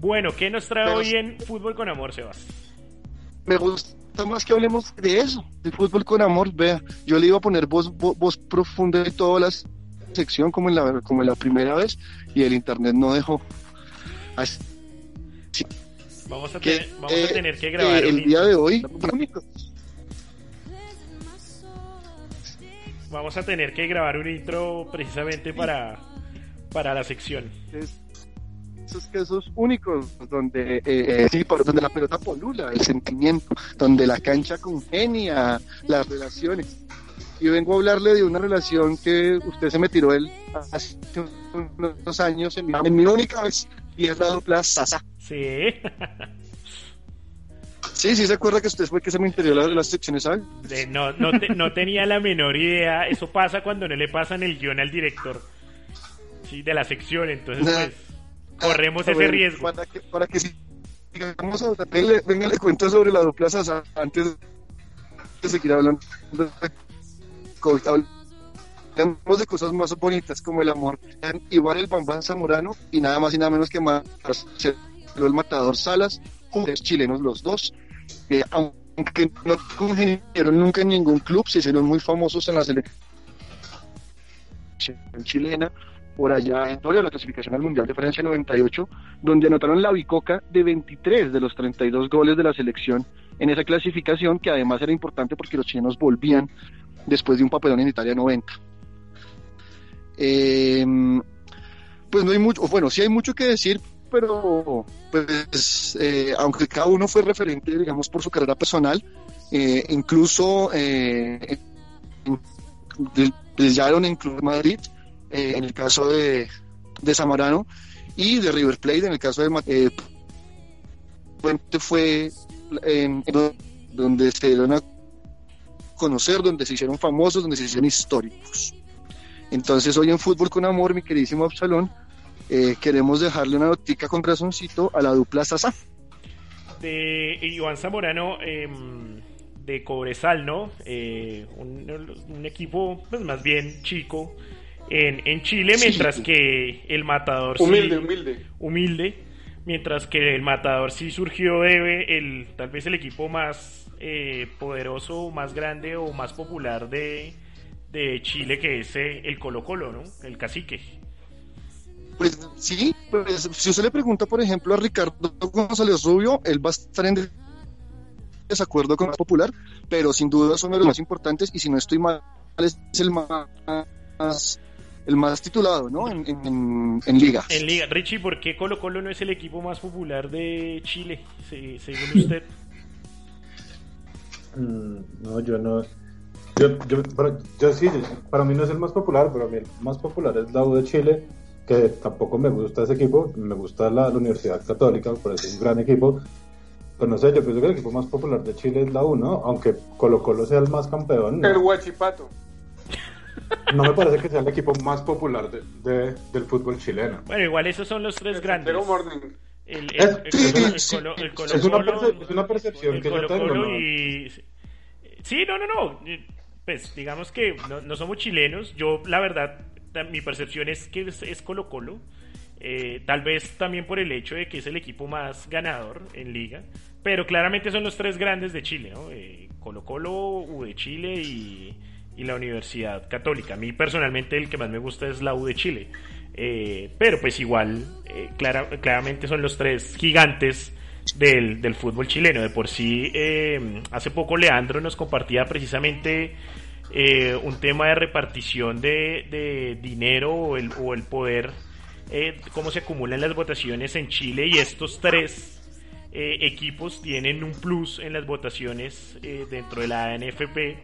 Bueno, ¿qué nos trae Pero- hoy en Fútbol con Amor, Sebas? Me gusta más que hablemos de eso, de fútbol con amor. Vea, yo le iba a poner voz, voz, voz profunda de toda la sección como en la, como en la primera vez y el internet no dejó. Así Vamos a, que, tener, vamos a eh, tener que grabar eh, el día intro. de hoy. Vamos a tener que grabar un intro precisamente para, para la sección. es- esos casos únicos donde eh, eh, sí, por- donde la pelota polula, el sentimiento, donde la cancha congenia, las relaciones. Y vengo a hablarle de una relación que usted se me tiró él hace unos años en mi, en mi única vez y es la dupla Sasa. Sí. Sí, sí se acuerda que usted fue que se me interior las, las secciones, ¿sabe? De- no, no, te- no tenía la menor idea. Eso pasa cuando no le pasan el guion al director sí, de la sección. Entonces, Nah. pues, corremos Ah, ese riesgo. Para que, para que sigamos a venga, venga, le cuento sobre la Sasa antes de seguir hablando de COVID. Hablemos de cosas más bonitas como el amor. Igual el Bambán Zamorano y nada más y nada menos que Marcelo el Matador Salas, jugadores chilenos los dos. Eh, aunque no congeniaron nunca en ningún club, se hicieron muy famosos en la selección chilena por allá en Torio, la clasificación al Mundial de Francia 98, donde anotaron la bicoca de 23 de los 32 goles de la selección en esa clasificación, que además era importante porque los chilenos volvían después de un papelón en Italia 90. Eh, pues no hay mucho, bueno, sí hay mucho que decir, pero pues eh, aunque cada uno fue referente, digamos, por su carrera personal, eh, incluso eh, brillaron en Club Madrid, eh, en el caso de, de Zamorano, y de River Plate, en el caso de eh, fue donde se dieron a conocer, donde se hicieron famosos, donde se hicieron históricos. Entonces hoy en Fútbol con Amor, mi queridísimo Absalón, eh, queremos dejarle una notica con corazoncito a la dupla Sasa. De Iván Zamorano, eh, de Cobresal, ¿no? Eh, un, un equipo pues, más bien chico en, en Chile, mientras que el Matador sí- Humilde, humilde. humilde, mientras que el Matador sí surgió de el tal vez el equipo más eh, poderoso, más grande o más popular de, de Chile, que es eh, el Colo Colo, ¿no? El Cacique. Pues sí, pues, si usted le pregunta, por ejemplo, a Ricardo González Rubio, él va a estar en desacuerdo con el popular, pero sin duda son de los más importantes y si no estoy mal, es el más, el más titulado, ¿no? En, en, en- en ligas. En Liga. Richie, ¿por qué Colo Colo no es el equipo más popular de Chile, se- según usted? Mm, no, yo no. Yo, yo, pero- yo sí, para mí no es el más popular, pero a mí el más popular es la U de Chile, que tampoco me gusta ese equipo, me gusta la, la Universidad Católica, me parece un gran equipo. Pero no sé, yo pienso que el equipo más popular de Chile es la U, ¿no? Aunque Colo Colo sea el más campeón, El Huachipato. No me parece que sea el equipo más popular de, de- del fútbol chileno. Bueno, igual esos son los tres grandes. Pero Morning. El, Es- el Colo- Colo una percepción el que yo Colo tengo, Colo ¿no? y... Sí, no, no, no. Pues digamos que no, no somos chilenos. Yo, la verdad, mi percepción es que es, es Colo Colo. Eh, tal vez también por el hecho de que es el equipo más ganador en liga. Pero claramente son los tres grandes de Chile, ¿no? Eh, Colo Colo, U de Chile y, y la Universidad Católica. A mí personalmente el que más me gusta es la U de Chile. Eh, pero pues igual, eh, clara- claramente son los tres gigantes del, del fútbol chileno. De por sí, eh, hace poco Leandro nos compartía precisamente eh, un tema de repartición de, dinero o el, o el poder, eh, cómo se acumulan las votaciones en Chile y estos tres eh, equipos tienen un plus en las votaciones dentro de la NFP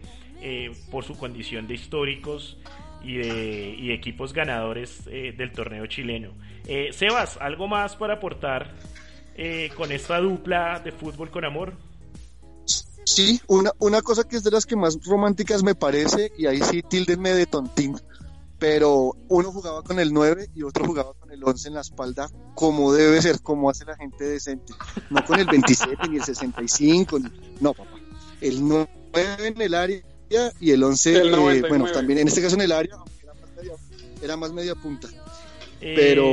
eh, por su condición de históricos y de, y de equipos ganadores eh, del torneo chileno. Eh, Sebas, ¿algo más para aportar eh, con esta dupla de fútbol con amor? Sí, una, una cosa que es de las que más románticas me parece, y ahí sí tildenme de tontín, pero uno jugaba con el 9 y otro jugaba con el 11 en la espalda, como debe ser, como hace la gente decente. No con el 27 ni el 65, ni- no, papá. El 9 en el área y el 11, El eh, 99. bueno, también en este caso en el área, era más media, era más media punta. Eh, Pero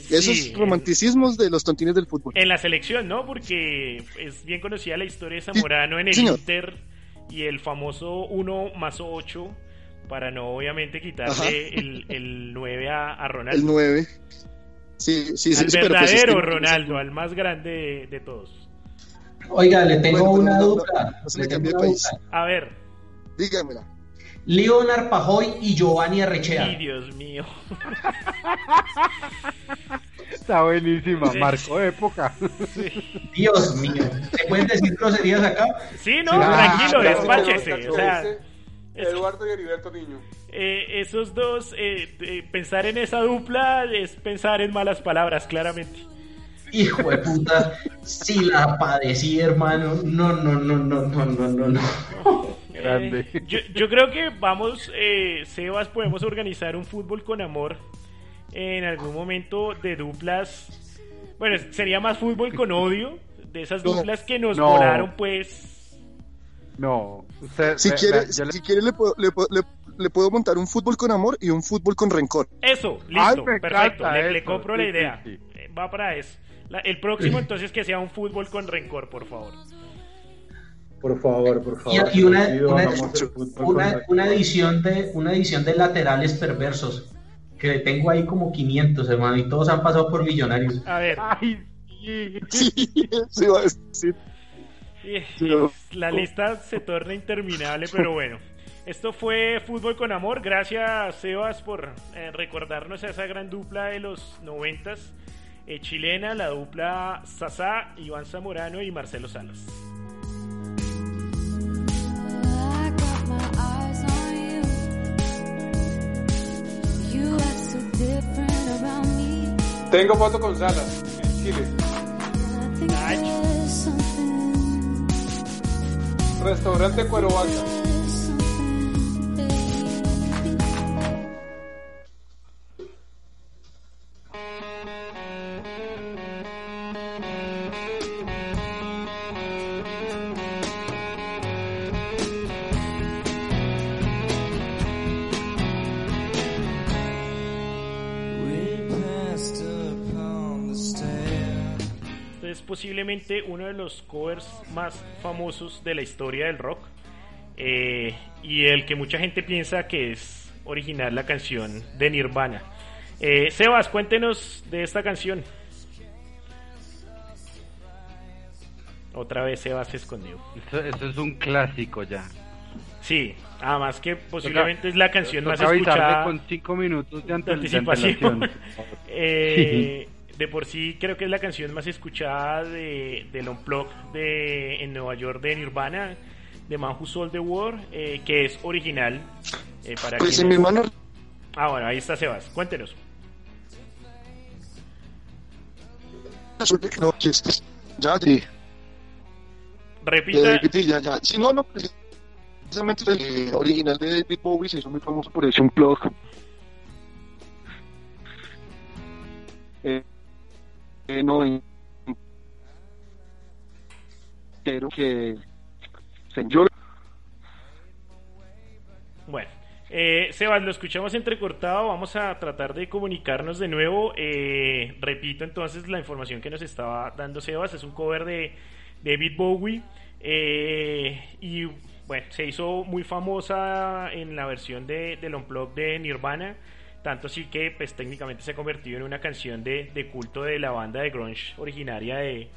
sí, esos romanticismos de los tontines del fútbol. En la selección, ¿no? Porque es bien conocida la historia de Zamorano en el señor. Inter y el famoso 1 más 8 para no obviamente quitarle el, el 9 a, a Ronaldo. El 9. Sí, sí, sí, al sí, pero pues es verdadero que- Ronaldo, al más grande de, de todos. Oiga, le tengo Bueno, una no, no, no le tengo dupla. A ver, Dígamela. Leonard Pajoy y Giovanni Arrechea. ay Dios mío. Está buenísima, Sí. marcó época. Dios mío. ¿Se pueden decir groserías acá? Sí, no, Sí, tranquilo, claro. despáchese. O sea, Eduardo y Heriberto Niño. eh, esos dos, eh, eh, pensar en esa dupla es pensar en malas palabras, claramente. Hijo de puta. Sí la padecí, hermano. No, no, no, no, no, no, no, no. Grande. Eh, yo, yo creo que vamos, eh, Sebas, podemos organizar un fútbol con amor en algún momento de duplas. Bueno, sería más fútbol con odio, de esas No. duplas que nos No. volaron, pues. No, usted. Si ve- quiere, le- si quiere le, puedo, le, puedo- le- le puedo montar un fútbol con amor y un fútbol con rencor. Eso, listo, me perfecto. Le, compro sí, la idea. sí. Eh, Va para eso. La- el próximo, entonces, que sea un fútbol con rencor, por favor. Por favor, por favor. y una, Sí, una, una, una edición de, una edición de laterales perversos. Que le tengo ahí como 500, hermano. Y todos han pasado por millonarios. A ver, Ay, sí. Sí, sí, va a decir. No. la lista se torna interminable, pero bueno. Esto fue Fútbol con Amor. Gracias, Sebas, por eh, recordarnos a esa gran dupla de los noventas eh, chilena, la dupla Sasá, Iván Zamorano y Marcelo Salas. Tengo foto con Salas en Chile. Ay. Restaurante Cuero Vaca. Posiblemente uno de los covers más famosos de la historia del rock. eh, y el que mucha gente piensa que es original la canción de Nirvana. Eh, Sebas, cuéntenos de esta canción. Otra vez Sebas se escondió. Eso, eso es un clásico ya. Sí, además que posiblemente es la canción más escuchada con cinco minutos de, de ante- de anticipación. antelación. Eh, de por sí creo que es la canción más escuchada de, del Unplugged de, en Nueva York de Nirvana, de Man Who Sold the World, eh, que es original. eh, para Pues en quienes- mi mano Ah, bueno, ahí está Sebas. Cuéntenos. no, ya, sí. Repita. Eh, ya, ya. Si no, no, precisamente el eh, original de David Bowie se hizo muy famoso por ese unplug. Eh, no, pero que señor Bueno, eh, Sebas, lo escuchamos entrecortado. Vamos a tratar de comunicarnos de nuevo. Eh, repito entonces la información que nos estaba dando Sebas. Es un cover de David Bowie. eh, y bueno, se hizo muy famosa en la versión de, del Unplugged de Nirvana. Tanto así que pues técnicamente se ha convertido en una canción de, de culto de la banda de grunge originaria de,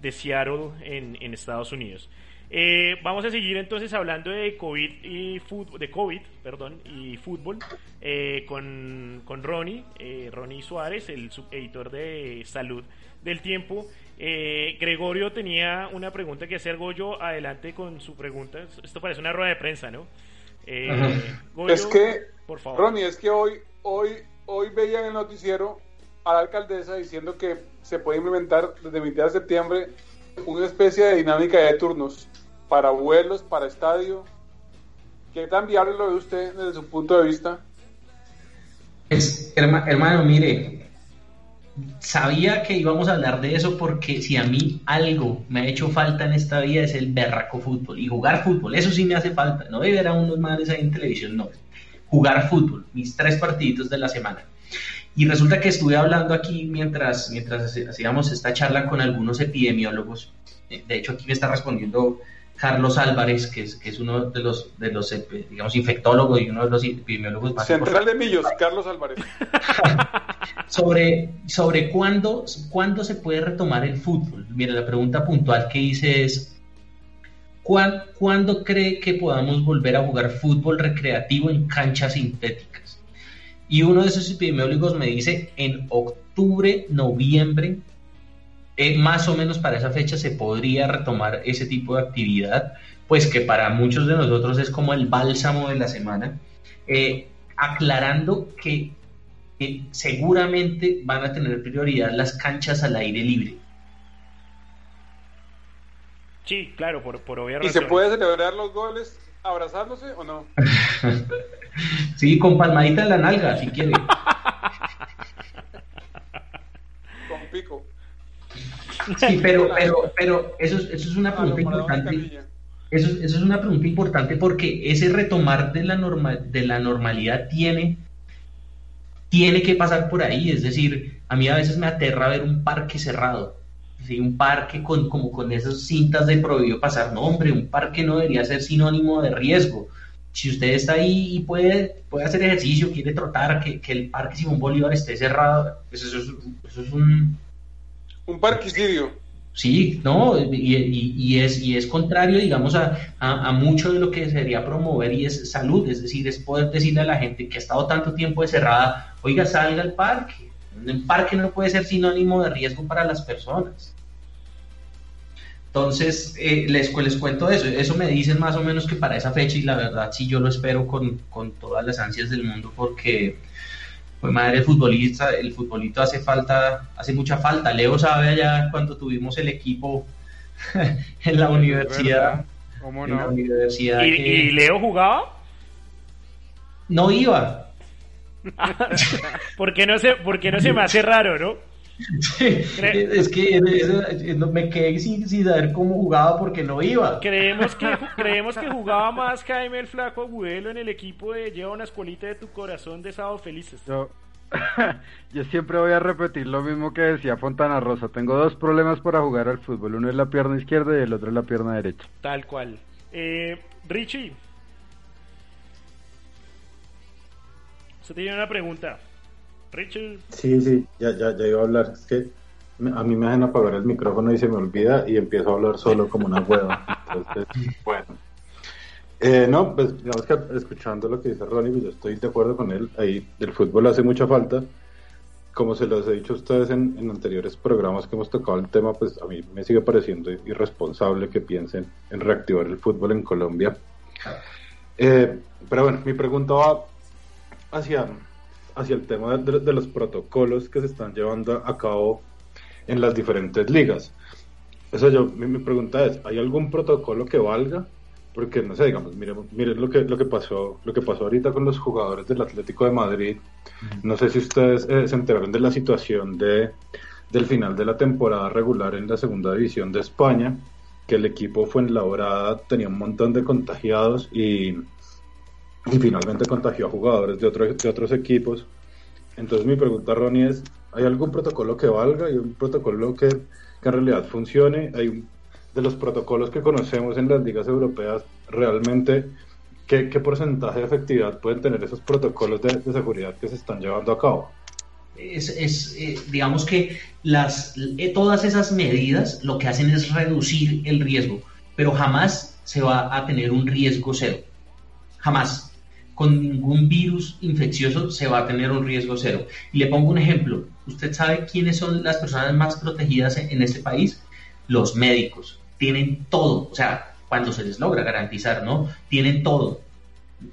de Seattle en, en Estados Unidos. Eh, vamos a seguir entonces hablando de COVID y fútbol, de COVID, perdón, y fútbol eh, con, con Ronnie, eh, Ronnie Suárez, el subeditor de salud del tiempo. Eh, Gregorio tenía una pregunta que hacer, Goyo, adelante con su pregunta. Esto parece una rueda de prensa, ¿no? Eh. Goyo, es que, por favor. Ronnie, es que hoy, hoy, hoy veía en el noticiero a la alcaldesa diciendo que se puede implementar desde mitad de septiembre una especie de dinámica de turnos para vuelos, para estadio. ¿Qué tan viable lo ve usted desde su punto de vista? Pues, herma- hermano, mire, sabía que íbamos a hablar de eso porque si a mí algo me ha hecho falta en esta vida es el berraco fútbol y jugar fútbol, eso sí me hace falta, no ver a unos madres ahí en televisión, no, jugar fútbol, mis tres partiditos de la semana. Y resulta que estuve hablando aquí mientras, mientras hacíamos esta charla con algunos epidemiólogos, Eh, de hecho aquí me está respondiendo Carlos Álvarez, que es, que es uno de los, de los, epi- digamos, infectólogos y uno de los epidemiólogos más Central de Millos, Carlos Álvarez. sobre, sobre cuándo, cuándo se puede retomar el fútbol. Mira, la pregunta puntual que hice es, ¿cuán- ¿cuándo cree que podamos volver a jugar fútbol recreativo en canchas sintéticas? Y uno de esos epidemiólogos me dice, en octubre, noviembre, eh, más o menos para esa fecha se podría retomar ese tipo de actividad, pues que para muchos de nosotros es como el bálsamo de la semana, Eh, aclarando que seguramente van a tener prioridad las canchas al aire libre. Sí, claro, por, por obvias ¿Y se puede celebrar los goles abrazándose o no? Sí, con palmadita en la nalga, si quiere. Con pico. Sí, pero, pero, pero eso, es- eso es una Ah, pregunta importante. Eso, eso es una pregunta importante porque ese retomar de la, norma, de la normalidad tiene, tiene que pasar por ahí. Es decir, a mí a veces me aterra ver un parque cerrado. ¿Sí? Un parque con, como con esas cintas de prohibido pasar. No, hombre, un parque no debería ser sinónimo de riesgo. Si usted está ahí y puede, puede hacer ejercicio, quiere trotar, que, que el parque Simón Bolívar esté cerrado, pues eso es, eso es un, Un parquicidio. Sí, no, y, y- y es, y es contrario, digamos, a, a, a mucho de lo que sería promover y es salud, es decir, es poder decirle a la gente que ha estado tanto tiempo encerrada, oiga, salga al parque. El parque no puede ser sinónimo de riesgo para las personas. Entonces, eh, les, les cuento eso, eso me dicen más o menos que para esa fecha y la verdad sí yo lo espero con, con todas las ansias del mundo porque pues madre, el futbolista, el futbolito hace falta, hace mucha falta. Leo sabe allá cuando tuvimos el equipo en la universidad. ¿Cómo En la no? universidad ¿Y, que y Leo jugaba? no iba. ¿Por qué no se, por qué no se me hace raro, no? Es que me quedé sin, sin saber cómo jugaba porque no iba. Creemos que, creemos que jugaba más Jaime el Flaco Agudelo en el equipo de Lleva una escuelita de tu corazón de Sábado Felices. Yo, Yo siempre voy a repetir lo mismo que decía Fontana Rosa. Tengo dos problemas para jugar al fútbol. Uno es la pierna izquierda y el otro es la pierna derecha. Tal cual. Eh, Richie. Usted tiene una pregunta. Richie. Sí, sí, ya, ya, ya iba a hablar. Es que a mí me hacen apagar el micrófono y se me olvida y empiezo a hablar solo como una hueva. Entonces, bueno. Eh, no, pues digamos que escuchando lo que dice Ronnie, pues yo estoy de acuerdo con él. Ahí el fútbol hace mucha falta. Como se los he dicho a ustedes en, en anteriores programas que hemos tocado el tema, pues a mí me sigue pareciendo irresponsable que piensen en reactivar el fútbol en Colombia. Eh, pero bueno, mi pregunta va hacia, hacia el tema de, de los protocolos que se están llevando a cabo en las diferentes ligas. Eso yo, mi, mi pregunta es, ¿hay algún protocolo que valga? Porque no sé, digamos, miren, miren lo que lo que pasó, lo que pasó ahorita con los jugadores del Atlético de Madrid. No sé si ustedes eh, se enteraron de la situación de del final de la temporada regular en la segunda división de España, que el equipo fue en Labrada, tenía un montón de contagiados y, y finalmente contagió a jugadores de, otros de otros equipos. Entonces mi pregunta, Ronnie, es, ¿hay algún protocolo que valga? ¿Hay un protocolo que, que en realidad funcione? ¿Hay un, de los protocolos que conocemos en las ligas europeas, realmente qué, qué porcentaje de efectividad pueden tener esos protocolos de, de seguridad que se están llevando a cabo? Es, es, eh, digamos que las, eh, todas esas medidas lo que hacen es reducir el riesgo, pero jamás se va a tener un riesgo cero. Jamás. Con ningún virus infeccioso se va a tener un riesgo cero. Y le pongo un ejemplo. ¿Usted sabe quiénes son las personas más protegidas en, este país? Los médicos. Tienen todo. O sea, cuando se les logra garantizar, ¿no? Tienen todo.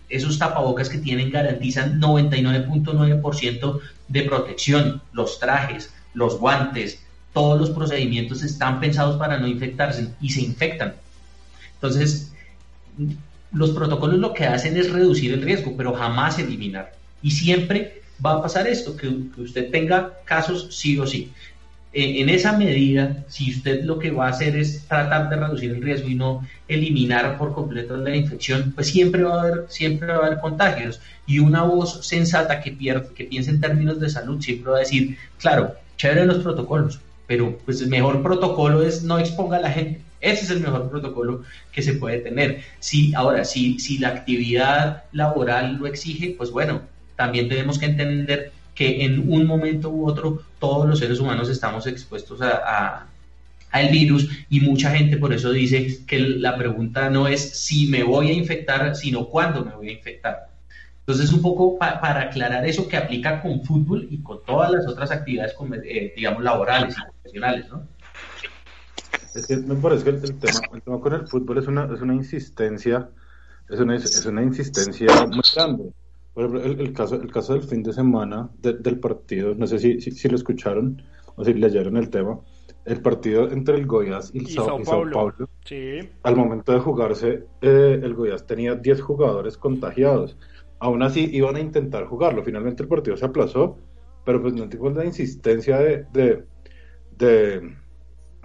Esos tapabocas que tienen garantizan 99.9% de protección. Los trajes, los guantes, todos los procedimientos están pensados para no infectarse y se infectan. Entonces, los protocolos lo que hacen es reducir el riesgo, pero jamás eliminar. Y siempre va a pasar esto, que, usted tenga casos sí o sí. Eh, en esa medida, si usted lo que va a hacer es tratar de reducir el riesgo y no eliminar por completo la infección, pues siempre va a haber, siempre va a haber contagios. Y una voz sensata que, pierde, que piensa en términos de salud siempre va a decir, claro, chévere los protocolos, pero pues el mejor protocolo es no exponga a la gente. Ese es el mejor protocolo que se puede tener. Si, ahora, si, si la actividad laboral lo exige, pues bueno, también tenemos que entender que en un momento u otro todos los seres humanos estamos expuestos a, a, al virus y mucha gente por eso dice que la pregunta no es si me voy a infectar, sino cuándo me voy a infectar. Entonces, un poco pa para aclarar eso que aplica con fútbol y con todas las otras actividades, eh, digamos, laborales y profesionales, ¿no? Es que me parece que el, el, tema, el tema con el fútbol es una, es una insistencia, es una, es una insistencia muy grande. Por ejemplo, el, el, caso, el caso del fin de semana de, del partido, no sé si, si, si, lo escucharon o si leyeron el tema, el partido entre el Goiás y, el y Sao, Sao, y Paulo. Sao Paulo, sí. al momento de jugarse, eh, el Goiás tenía 10 jugadores contagiados. Aún así iban a intentar jugarlo. Finalmente el partido se aplazó, pero pues no entiendo la insistencia de, de, de,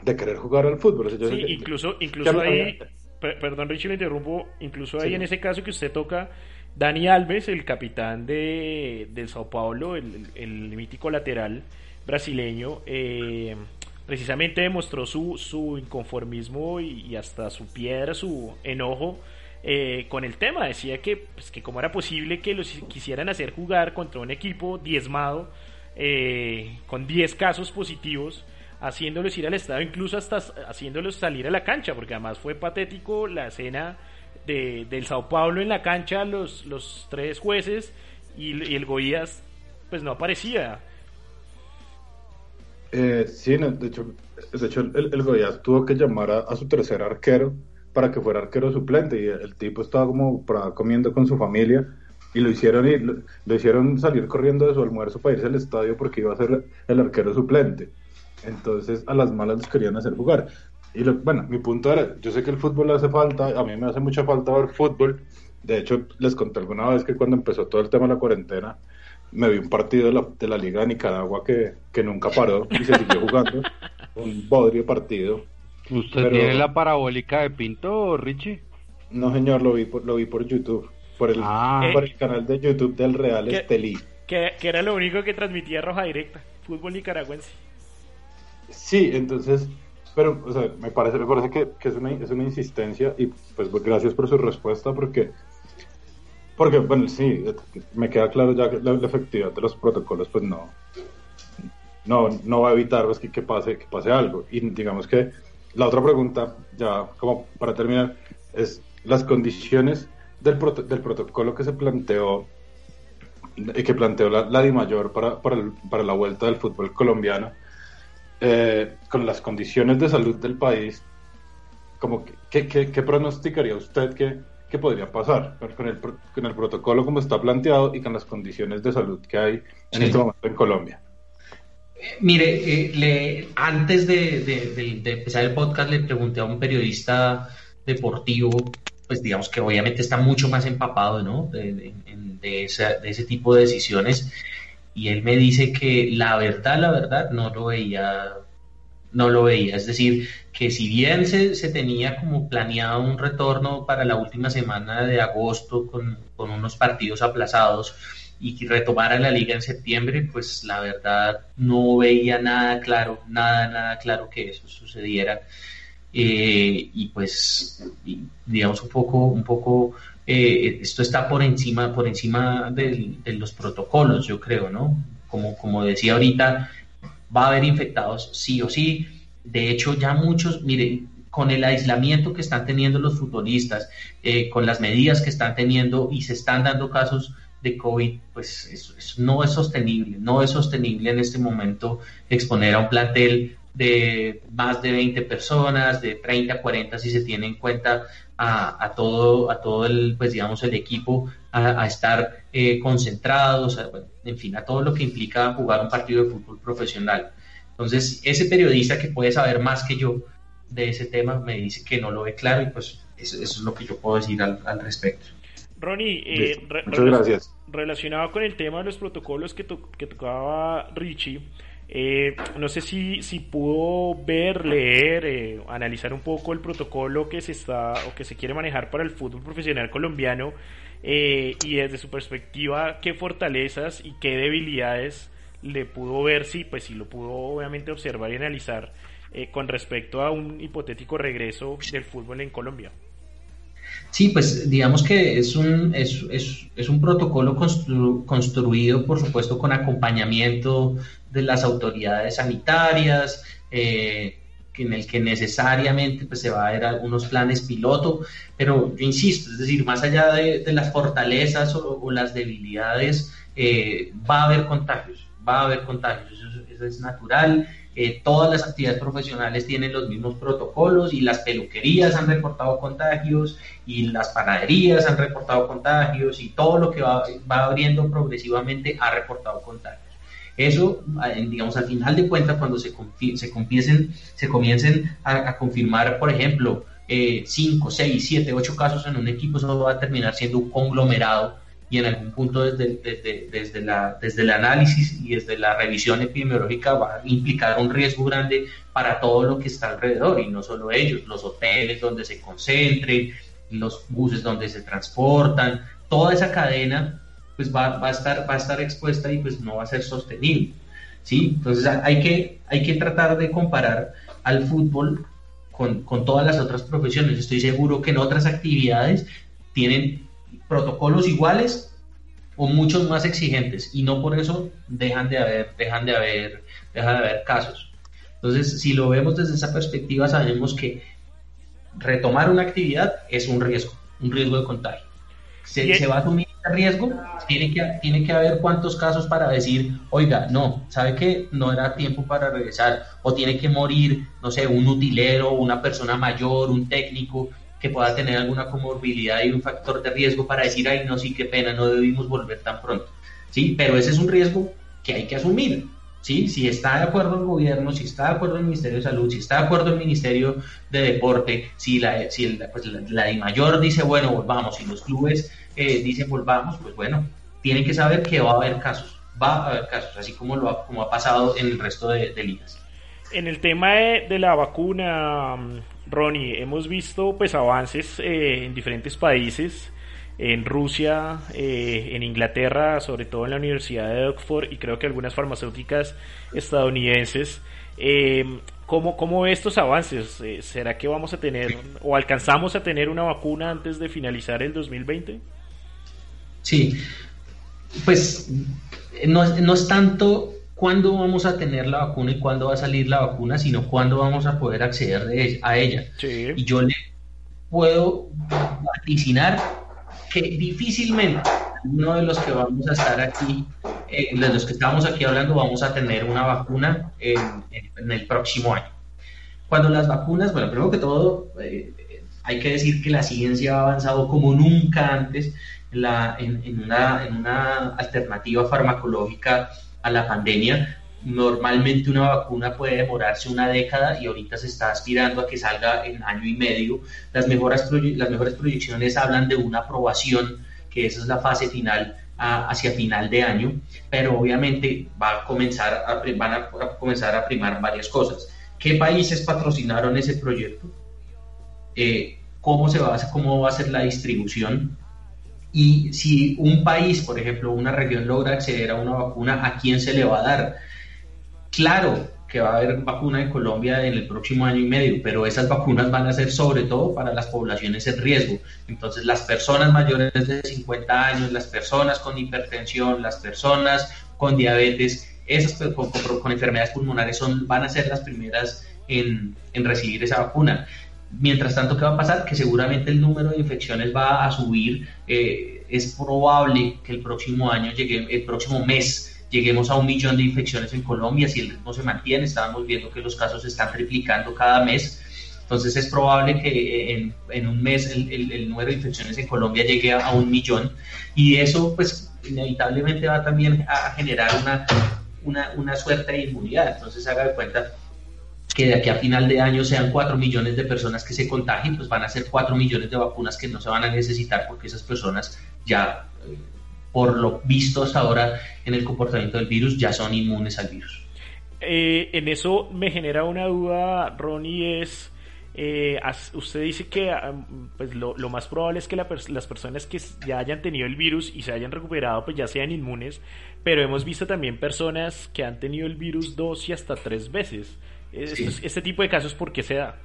de querer jugar al fútbol. Sí, que, incluso, incluso que, ahí, perdón Richie, le interrumpo, incluso ahí sí. en ese caso que usted toca, Dani Alves, el capitán de, del Sao Paulo, el, el, mítico lateral brasileño, eh, precisamente demostró su, su inconformismo y, y, hasta su piedra, su enojo eh, con el tema. Decía que, pues, que cómo era posible que los quisieran hacer jugar contra un equipo diezmado, eh, con 10 casos positivos, haciéndolos ir al estadio, incluso hasta haciéndolos salir a la cancha, porque además fue patético la escena de, del Sao Paulo en la cancha, los, los tres jueces y, el Goías, pues no aparecía. Eh, sí, no, de hecho, de hecho el, el Goiás tuvo que llamar a, su tercer arquero para que fuera arquero suplente y el, tipo estaba como para, comiendo con su familia y lo hicieron y lo, hicieron salir corriendo de su almuerzo para irse al estadio porque iba a ser el arquero suplente. Entonces a las malas los querían hacer jugar. Y lo, bueno, mi punto era, yo sé que el fútbol hace falta, a mí me hace mucha falta ver fútbol. De hecho, les conté alguna vez que cuando empezó todo el tema de la cuarentena, me vi un partido de la, de la Liga de Nicaragua que, que nunca paró y se siguió jugando. un bodrio partido. ¿Usted Pero, tiene la parabólica de Pinto, Richie? No, señor, lo vi por, lo vi por YouTube. Por el, ah. por el canal de YouTube del Real ¿Qué, Estelí. Que, que era lo único que transmitía Roja Directa, fútbol nicaragüense. Sí, entonces, pero, o sea, me parece, me parece que, es, una, es una insistencia y pues gracias por su respuesta porque, porque bueno, sí, me queda claro ya que la, efectividad de los protocolos pues no, no, no va a evitar pues, que, que pase, que pase algo. Y digamos que la otra pregunta, ya como para terminar, es las condiciones del, proto- del protocolo que se planteó y que planteó la, la DIMAYOR para, para, para la vuelta del fútbol colombiano, eh, con las condiciones de salud del país, como que, ¿qué, qué- qué pronosticaría usted que, que podría pasar con- el, pro- con el protocolo como está planteado y con las condiciones de salud que hay en Sí. este momento en Colombia? Mire, eh, le, antes de, de- de- de empezar el podcast le pregunté a un periodista deportivo, pues digamos que obviamente está mucho más empapado, ¿no? De, de- en- de esa- de ese tipo de decisiones y él me dice que la verdad, la verdad, no lo veía, no lo veía. Es decir, que si bien se, se tenía como planeado un retorno para la última semana de agosto con, con unos partidos aplazados y que retomara la liga en septiembre, pues la verdad no veía nada claro, nada, nada claro que eso sucediera. Eh, y pues, digamos un poco, un poco, eh, esto está por encima, por encima de los protocolos, yo creo, ¿no? Como, como decía ahorita, va a haber infectados sí o sí. De hecho, ya muchos, mire, con el aislamiento que están teniendo los futbolistas, eh, con las medidas que están teniendo y se están dando casos de COVID, pues eso, eso no es sostenible, no es sostenible en este momento exponer a un plantel de más de 20 personas, de 30 a 40 si se tiene en cuenta a, a todo, a todo el, pues digamos, el equipo a, a estar eh, concentrados, a- en fin, a todo lo que implica jugar un partido de fútbol profesional. Entonces, ese periodista que puede saber más que yo de ese tema me dice que no lo ve claro y pues eso, eso es lo que yo puedo decir al, al respecto. Ronnie, eh, re- Muchas gracias. relacionado con el tema de los protocolos que, to- que tocaba Richie, eh, no sé si, si pudo ver, leer, eh, analizar un poco el protocolo que se está o que se quiere manejar para el fútbol profesional colombiano eh, y desde su perspectiva, qué fortalezas y qué debilidades le pudo ver, sí, pues sí lo pudo obviamente observar y analizar eh, con respecto a un hipotético regreso del fútbol en Colombia. Sí, pues digamos que es un, es, es, es un protocolo constru- construido, por supuesto, con acompañamiento de las autoridades sanitarias, eh, en el que necesariamente pues, se va a ver algunos planes piloto, pero yo insisto, es decir, más allá de, las fortalezas o, las debilidades, eh, va a haber contagios, va a haber contagios, eso, es- eso es natural. Eh, todas las actividades profesionales tienen los mismos protocolos y las peluquerías han reportado contagios y las panaderías han reportado contagios y todo lo que va, va abriendo progresivamente ha reportado contagios. Eso, eh, digamos, al final de cuentas, cuando se, se, comiencen, se comiencen a, a confirmar, por ejemplo, 5, 6, 7, 8 casos en un equipo, eso va a terminar siendo un conglomerado y en algún punto desde, desde, desde, la, desde el análisis y desde la revisión epidemiológica va a implicar un riesgo grande para todo lo que está alrededor y no solo ellos, los hoteles donde se concentren, los buses donde se transportan, toda esa cadena pues va, va, a estar, va a estar expuesta y pues no va a ser sostenible. ¿sí? Entonces hay que, hay que tratar de comparar al fútbol con, con todas las otras profesiones. Estoy seguro que en otras actividades tienen protocolos iguales o muchos más exigentes y no por eso dejan de haber, dejan de haber, dejan de haber casos. Entonces, si lo vemos desde esa perspectiva, sabemos que retomar una actividad es un riesgo, un riesgo de contagio. Se, se va a asumir ese riesgo, tiene que, tiene que haber cuántos casos para decir, oiga, no, sabe que no era tiempo para regresar, o tiene que morir, no sé, un utilero, una persona mayor, un técnico, que pueda tener alguna comorbilidad y un factor de riesgo para decir, ay, no, sí, qué pena, no debimos volver tan pronto. Sí, pero ese es un riesgo que hay que asumir. ¿sí? Si está de acuerdo el gobierno, si está de acuerdo el Ministerio de Salud, si está de acuerdo el Ministerio de Deporte, si la, si el, pues la, la mayor dice, bueno, volvamos, si los clubes eh, dicen volvamos, pues bueno, tienen que saber que va a haber casos, va a haber casos, así como, lo ha, como ha pasado en el resto de, de. En el tema de, de la vacuna, Ronnie, hemos visto pues avances eh, en diferentes países. en Rusia, eh, en Inglaterra, sobre todo en la Universidad de Oxford y creo que algunas farmacéuticas estadounidenses. Eh, ¿cómo, ¿Cómo estos avances? Eh, ¿Será que vamos a tener o alcanzamos a tener una vacuna antes de finalizar el 2020? Sí, pues no, es- no es tanto cuándo vamos a tener la vacuna y cuándo va a salir la vacuna, sino cuándo vamos a poder acceder de a ella. Y yo le puedo vaticinar que difícilmente uno de los que vamos a estar aquí, eh, de los que estamos aquí hablando, vamos a tener una vacuna en, en- en el próximo año. Cuando las vacunas, bueno, primero que todo, eh, hay que decir que la ciencia ha avanzado como nunca antes la- en- en una, en una alternativa farmacológica a la pandemia. Normalmente una vacuna puede demorarse una década y ahorita se está aspirando a que salga en año y medio. Las mejores, proye- las mejores proyecciones hablan de una aprobación, que esa es la fase final a- hacia final de año, pero obviamente va a comenzar a, van a, a comenzar a primar varias cosas. ¿Qué países patrocinaron ese proyecto? Eh, ¿Cómo se va a, cómo va a ser la distribución? Y si un país, por ejemplo, una región logra acceder a una vacuna, ¿a quién se le va a dar? Claro que va a haber vacuna en Colombia en el próximo año y medio, pero esas vacunas van a ser sobre todo para las poblaciones en riesgo. Entonces, las personas mayores de 50 años, las personas con hipertensión, las personas con diabetes, esas con, con- enfermedades pulmonares son, van a ser las primeras en recibir esa vacuna. Mientras tanto, ¿qué va a pasar? Que seguramente el número de infecciones va a subir. eh, es probable que el próximo año llegue, el próximo mes lleguemos a un millón de infecciones en Colombia si el ritmo se mantiene. Estábamos viendo que los casos se están triplicando cada mes. Entonces es probable que en, en un mes el, el- el número de infecciones en Colombia llegue a, a un millón y eso pues inevitablemente va también a generar una, una, una suerte de inmunidad. Entonces haga de cuenta que de aquí a final de año sean 4 millones de personas que se contagien, pues van a ser 4 millones de vacunas que no se van a necesitar porque esas personas ya, eh, por lo visto hasta ahora en el comportamiento del virus, ya son inmunes al virus. Eh, en eso me genera una duda, Ronnie, es, eh, usted dice que ah, pues lo, más probable es que las personas que ya hayan tenido el virus y se hayan recuperado pues ya sean inmunes, pero hemos visto también personas que han tenido el virus dos y hasta tres veces. Sí. Este tipo de casos, ¿por qué se da?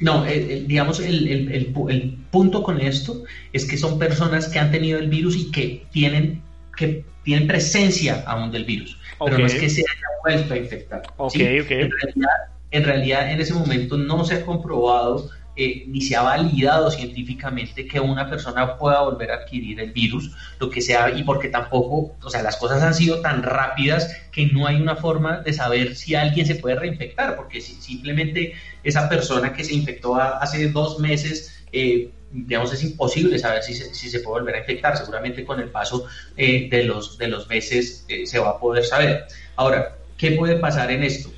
No, digamos, el, el- el pu- el punto con esto es que son personas que han tenido el virus y que tienen, que tienen presencia aún del virus, pero no es que se haya vuelto a infectar. Ok, ¿sí? ok. En, realidad, en realidad, en ese momento no se ha comprobado eh, ni se ha validado científicamente que una persona pueda volver a adquirir el virus, lo que sea, y porque tampoco, o sea, las cosas han sido tan rápidas que no hay una forma de saber si alguien se puede reinfectar, porque si, simplemente esa persona que se infectó hace dos meses, eh, digamos, es imposible saber si se, si se puede volver a infectar. Seguramente con el paso eh, de, los, de los meses eh, se va a poder saber. Ahora, ¿qué puede pasar en esto?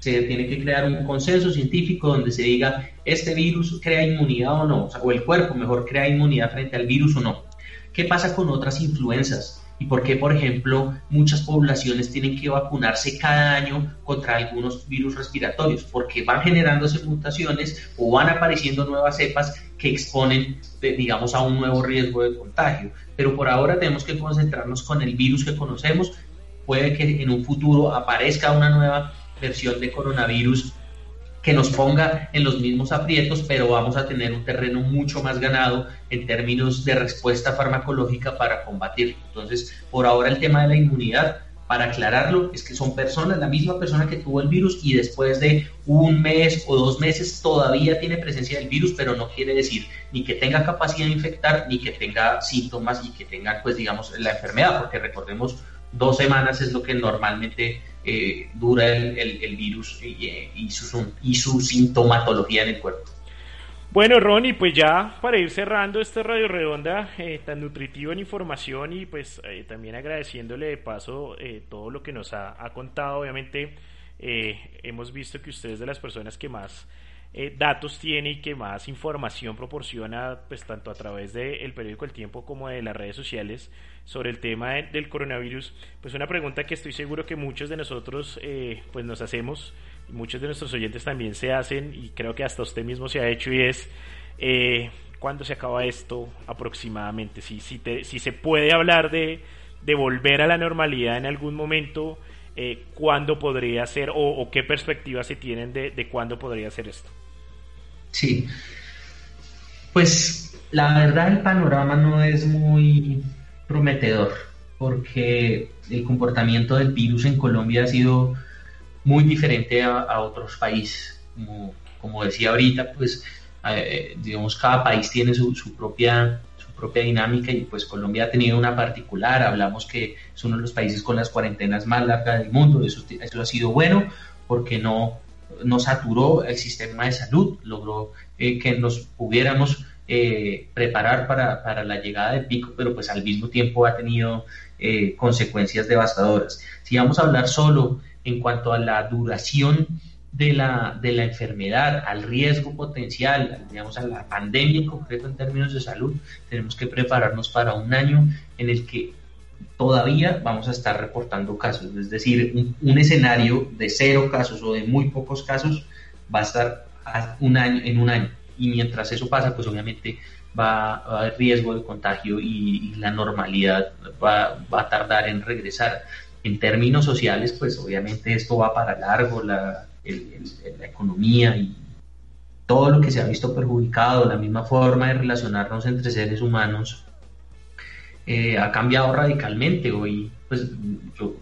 Se tiene que crear un consenso científico donde se diga, este virus crea inmunidad o no, o, el cuerpo mejor crea inmunidad frente al virus o no. ¿Qué pasa con otras influencias? ¿Y por qué, por ejemplo, muchas poblaciones tienen que vacunarse cada año contra algunos virus respiratorios? Porque van generándose mutaciones o van apareciendo nuevas cepas que exponen, digamos, a un nuevo riesgo de contagio. Pero por ahora tenemos que concentrarnos con el virus que conocemos. Puede que en un futuro aparezca una nueva versión de coronavirus que nos ponga en los mismos aprietos, pero vamos a tener un terreno mucho más ganado en términos de respuesta farmacológica para combatirlo. Entonces, por ahora el tema de la inmunidad, para aclararlo, es que son personas, la misma persona que tuvo el virus y después de un mes o dos meses todavía tiene presencia del virus, pero no quiere decir ni que tenga capacidad de infectar, ni que tenga síntomas y que tenga, pues digamos, la enfermedad, porque recordemos, dos semanas es lo que normalmente eh, dura el, el- el virus y, eh, y su, y su sintomatología en el cuerpo. Bueno, Ronnie, pues ya para ir cerrando esta radio redonda eh, tan nutritiva en información y pues eh, también agradeciéndole de paso todo lo que nos ha, ha contado. Obviamente hemos visto que usted es de las personas que más eh, datos tiene y que más información proporciona, pues tanto a través del periódico El Tiempo como de las redes sociales sobre el tema de- del coronavirus. Pues una pregunta que estoy seguro que muchos de nosotros eh, pues nos hacemos muchos de nuestros oyentes también se hacen y creo que hasta usted mismo se ha hecho y es eh, cuándo se acaba esto aproximadamente, si, si, te- si se puede hablar de, de volver a la normalidad en algún momento, eh, cuándo podría ser o, o qué perspectivas se tienen de, de cuándo podría ser esto. Sí. Pues la verdad el panorama no es muy prometedor porque el comportamiento del virus en Colombia ha sido muy diferente a, otros países. Como, como decía ahorita, pues eh, digamos cada país tiene su, su propia su propia dinámica y pues Colombia ha tenido una particular. Hablamos que es uno de los países con las cuarentenas más largas del mundo. Eso, eso ha sido bueno porque no no saturó el sistema de salud, logró eh, que nos pudiéramos eh, preparar para, para, la llegada del pico, pero pues al mismo tiempo ha tenido eh, consecuencias devastadoras. Si vamos a hablar solo en cuanto a la duración de la, de la enfermedad, al riesgo potencial, digamos a la pandemia en concreto en términos de salud, tenemos que prepararnos para un año en el que todavía vamos a estar reportando casos. Es decir, un, escenario de cero casos o de muy pocos casos va a estar un año, en un año. Y mientras eso pasa, pues obviamente va, va a haber riesgo de contagio y, la normalidad va, va, a tardar en regresar. En términos sociales, pues obviamente esto va para largo, la, la economía y todo lo que se ha visto perjudicado, la misma forma de relacionarnos entre seres humanos eh, ha cambiado radicalmente. Hoy, pues, yo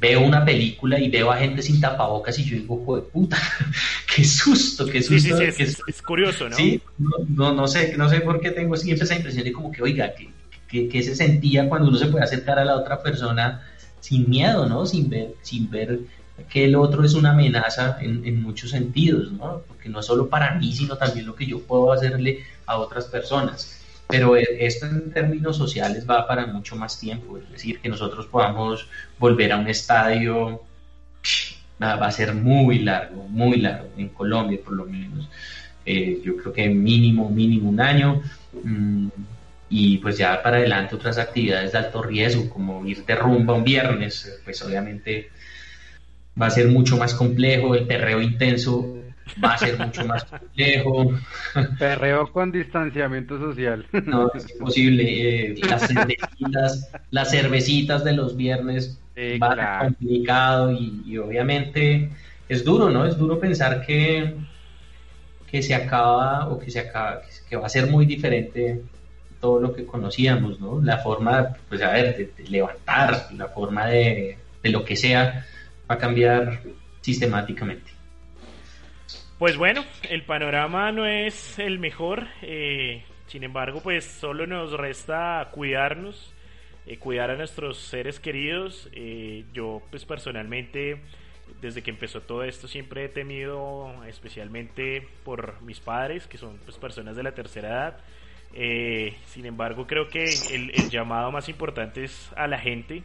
veo una película y veo a gente sin tapabocas y yo digo, joder, puta, qué susto, qué susto. Sí, sí, sí, qué es, susto. es, curioso, ¿no? Sí, no, no, no, sé, no sé por qué tengo siempre esa impresión de como que, oiga, que, que, que, se sentía cuando uno se puede acercar a la otra persona sin miedo, ¿no? Sin ver, sin ver que el otro es una amenaza en, en muchos sentidos, ¿no? Porque no es solo para mí, sino también lo que yo puedo hacerle a otras personas pero esto en términos sociales va para mucho más tiempo, es decir, que nosotros podamos volver a un estadio va a ser muy largo, muy largo, en Colombia por lo menos. Eh, yo creo que mínimo, mínimo un año. Mmm, y pues ya para adelante otras actividades de alto riesgo, como ir de rumba un viernes, pues obviamente va a ser mucho más complejo, el perreo intenso va a ser mucho más complejo. Perreo con distanciamiento social. No, es imposible. Eh, las, cervecitas, las cervecitas de los viernes sí, va claro. complicado y, y, obviamente es duro, ¿no? Es duro pensar que, que se acaba o que se acaba, que va a ser muy diferente todo lo que conocíamos, ¿no? La forma, pues a ver, de, de levantar, la forma de, de lo que sea, va a cambiar sistemáticamente. Pues bueno, el panorama no es el mejor, eh, sin embargo, pues solo nos resta cuidarnos, eh, cuidar a nuestros seres queridos. Eh, yo, pues personalmente, desde que empezó todo esto, siempre he temido, especialmente por mis padres, que son pues, personas de la tercera edad. Eh, sin embargo, creo que el, el, llamado más importante es a la gente.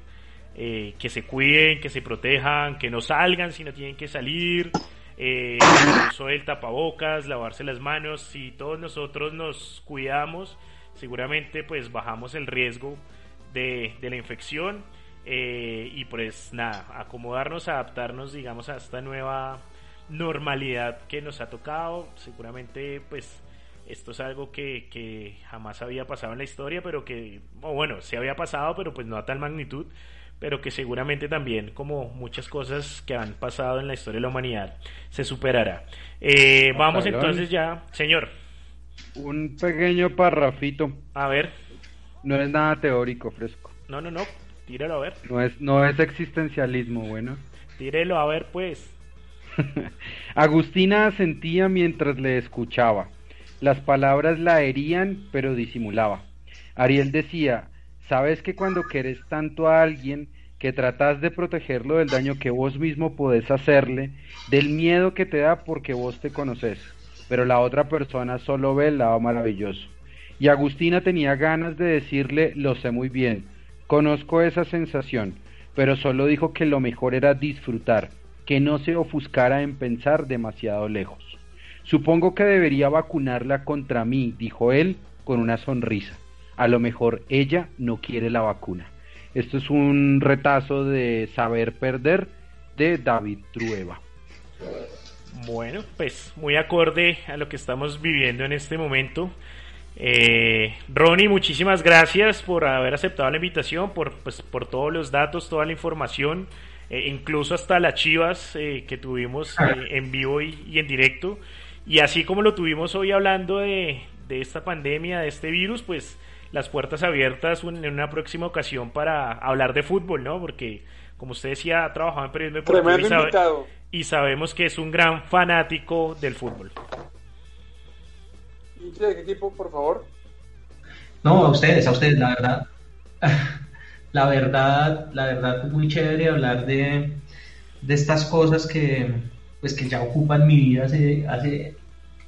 que se cuiden, que se protejan, que no salgan si no tienen que salir, eh, el uso del tapabocas, lavarse las manos, si todos nosotros nos cuidamos, seguramente pues bajamos el riesgo de, de la infección eh, y pues nada, acomodarnos, adaptarnos digamos a esta nueva normalidad que nos ha tocado, seguramente pues esto es algo que, que jamás había pasado en la historia, pero que, oh, bueno, se había pasado, pero pues no a tal magnitud, pero que seguramente también, como muchas cosas que han pasado en la historia de la humanidad, se superará. Eh, vamos entonces ya, señor. Un pequeño parrafito. A ver. No es nada teórico, fresco. No, no, no, tíralo a ver. No es, no es existencialismo, bueno. Tírelo a ver, pues. Agustina asentía mientras le escuchaba. Las palabras la herían, pero disimulaba. Ariel decía, sabes que cuando querés tanto a alguien que tratás de protegerlo del daño que vos mismo podés hacerle, del miedo que te da porque vos te conoces, pero la otra persona solo ve el lado maravilloso. Y Agustina tenía ganas de decirle, lo sé muy bien, conozco esa sensación, pero solo dijo que lo mejor era disfrutar, que no se ofuscara en pensar demasiado lejos. Supongo que debería vacunarla contra mí, dijo él con una sonrisa. A lo mejor ella no quiere la vacuna. Esto es un retazo de Saber Perder de David Trueba. Bueno, pues muy acorde a lo que estamos viviendo en este momento. Eh, Ronnie, muchísimas gracias por haber aceptado la invitación, por, pues, por todos los datos, toda la información, eh, incluso hasta las chivas eh, que tuvimos en vivo y, y en directo. Y así como lo tuvimos hoy hablando de, de esta pandemia, de este virus, pues las puertas abiertas un- en una próxima ocasión para hablar de fútbol, ¿no? Porque, como usted decía, ha trabajado en periodismo deportivo y, sabe- invitado. y sabemos que es un gran fanático del fútbol. De qué equipo, por favor. No, a ustedes, a ustedes, la verdad. La verdad, la verdad, muy chévere hablar de, de estas cosas que, pues, que ya ocupan mi vida hace, hace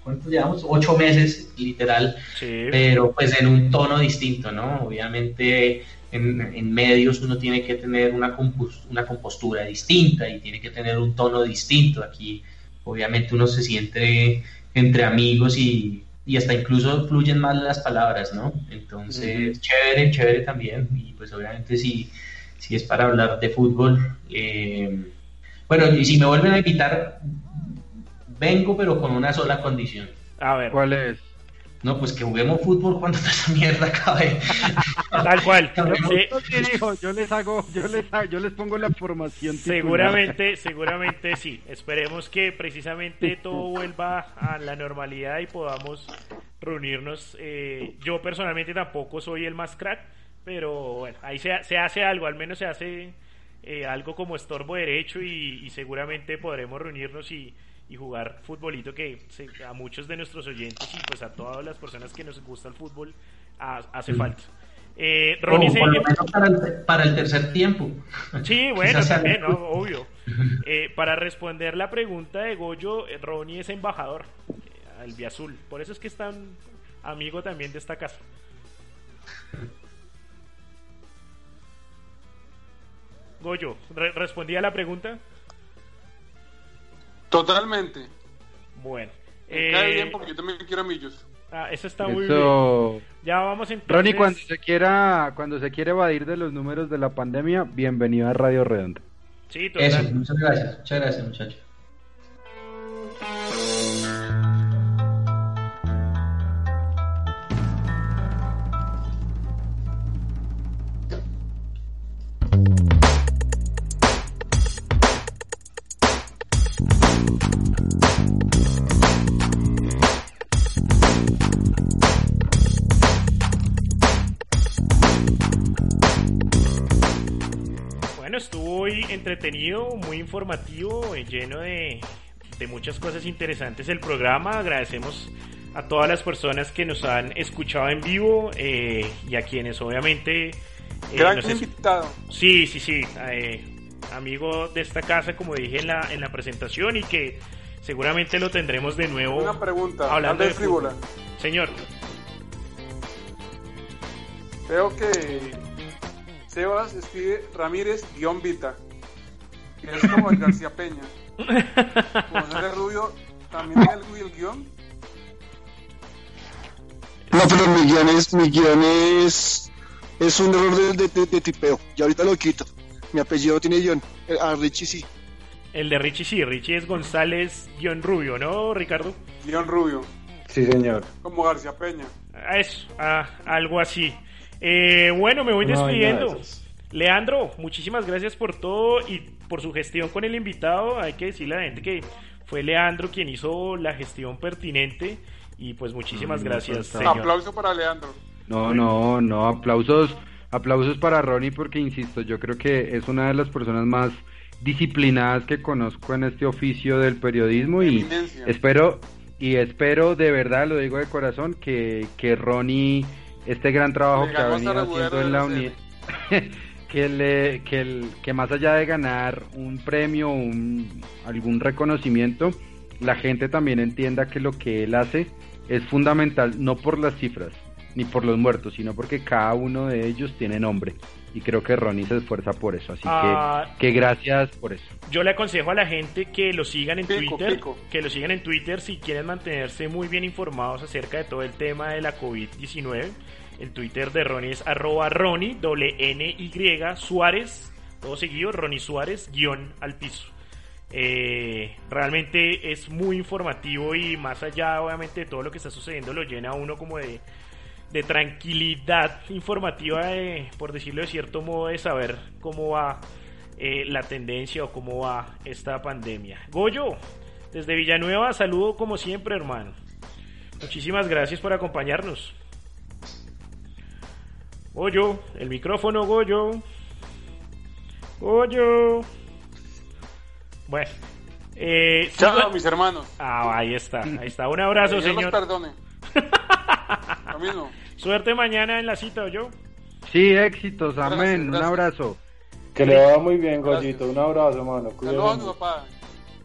¿cuánto llevamos? Ocho meses, literal, Sí. pero pues en un tono distinto, ¿no? Obviamente en, en medios uno tiene que tener una, una compostura distinta y tiene que tener un tono distinto. Aquí obviamente uno se siente entre amigos y, y hasta incluso fluyen más las palabras, ¿no? Entonces, chévere, chévere también. Y pues obviamente si, si es para hablar de fútbol. eh, bueno, y si me vuelven a invitar, vengo pero con una sola condición. A ver. ¿Cuál es? No, pues que juguemos fútbol cuando toda esa mierda acabe. Tal cual. Sí. ¿Qué dijo? Yo les hago, yo les, hago- yo les pongo la formación. titular. Seguramente, seguramente sí. Esperemos que precisamente todo vuelva a la normalidad y podamos reunirnos. Eh, yo personalmente tampoco soy el más crack, pero bueno, ahí se, se hace algo, al menos se hace eh, algo como estorbo derecho y, y seguramente podremos reunirnos y, y jugar futbolito que se- a muchos de nuestros oyentes y pues a todas las personas que nos gusta el fútbol ha- hace falta. Eh, Ronnie se- para el, para el tercer tiempo. Sí, bueno, obvio. Eh, para responder la pregunta de Goyo, eh, Ronnie es embajador eh, al Biazul. Por eso es que es tan amigo también de esta casa. Goyo, re- ¿respondí a la pregunta? Totalmente. Bueno. Me eh, cae bien porque yo también quiero a Millos. ah, eso está muy bien. Ya vamos entonces. Ronnie, cuando se quiera, cuando se quiere evadir de los números de la pandemia, bienvenido a Radio Redonda. Sí, total. Eso, muchas gracias. Muchas gracias, muchachos. Entretenido, muy informativo, eh, lleno de, de muchas cosas interesantes el programa. Agradecemos a todas las personas que nos han escuchado en vivo eh, y a quienes obviamente... eh, Gran nos invitado. Sí, sí, sí. eh, amigo de esta casa, como dije en la, en la presentación, y que seguramente lo tendremos de nuevo. Una pregunta, hablando de frívola. Señor, Veo que Sebas escribe Ramírez-Vita. Que es como el García Peña. Como José Rubio, también tiene el, el guion. No, pero mi guion es, mi guion es, es un error de, de, de- de tipeo. Y ahorita lo quito. Mi apellido tiene guion. Eh, A Richie sí. el de Richie sí, Richie es González-Rubio, ¿no, Ricardo? Guión Rubio. Sí, señor. Como García Peña. A Eso, a- algo así. Eh, bueno, me voy despidiendo. Leandro, muchísimas gracias por todo y por su gestión con el invitado. Hay que decirle a la gente que fue Leandro quien hizo la gestión pertinente y pues muchísimas No, no gracias, faltaba. señor. Aplauso para Leandro. No, no, no, aplausos, aplausos para Ronnie porque insisto, yo creo que es una de las personas más disciplinadas que conozco en este oficio del periodismo y Eminencia. espero y espero de verdad, lo digo de corazón, que, que Ronnie este gran trabajo que ha venido haciendo en la del uni que le que, el- que más allá de ganar un premio, un, algún reconocimiento, la gente también entienda que lo que él hace es fundamental no por las cifras ni por los muertos, sino porque cada uno de ellos tiene nombre. Y creo que Ronnie se esfuerza por eso. Así Ah. que, que gracias por eso. Yo le aconsejo a la gente que lo sigan en Pico, Twitter, pico. que lo sigan en Twitter si quieren mantenerse muy bien informados acerca de todo el tema de la COVID-19. El Twitter de Ronnie es arroba Ronnie, doble N Y Suárez, todo seguido, Ronnie Suárez, guion al piso. Eh, realmente es muy informativo y más allá obviamente de todo lo que está sucediendo lo llena uno como de, de tranquilidad informativa, de, por decirlo de cierto modo, de saber cómo va eh, la tendencia o cómo va esta pandemia. Goyo, desde Villanueva, saludo como siempre, hermano. Muchísimas gracias por acompañarnos. Goyo, el micrófono, Goyo. Goyo. Bueno. Eh, Chao, sigo- mis hermanos. Ah, ahí está, ahí está. Un abrazo, Que Dios señor. los perdone. Lo mismo. Suerte mañana en la cita, ¿o yo? Sí, éxitos, amén. Un gracias. abrazo. Que le va muy bien, Goyito. Un abrazo, mano. Saludos a tu papá.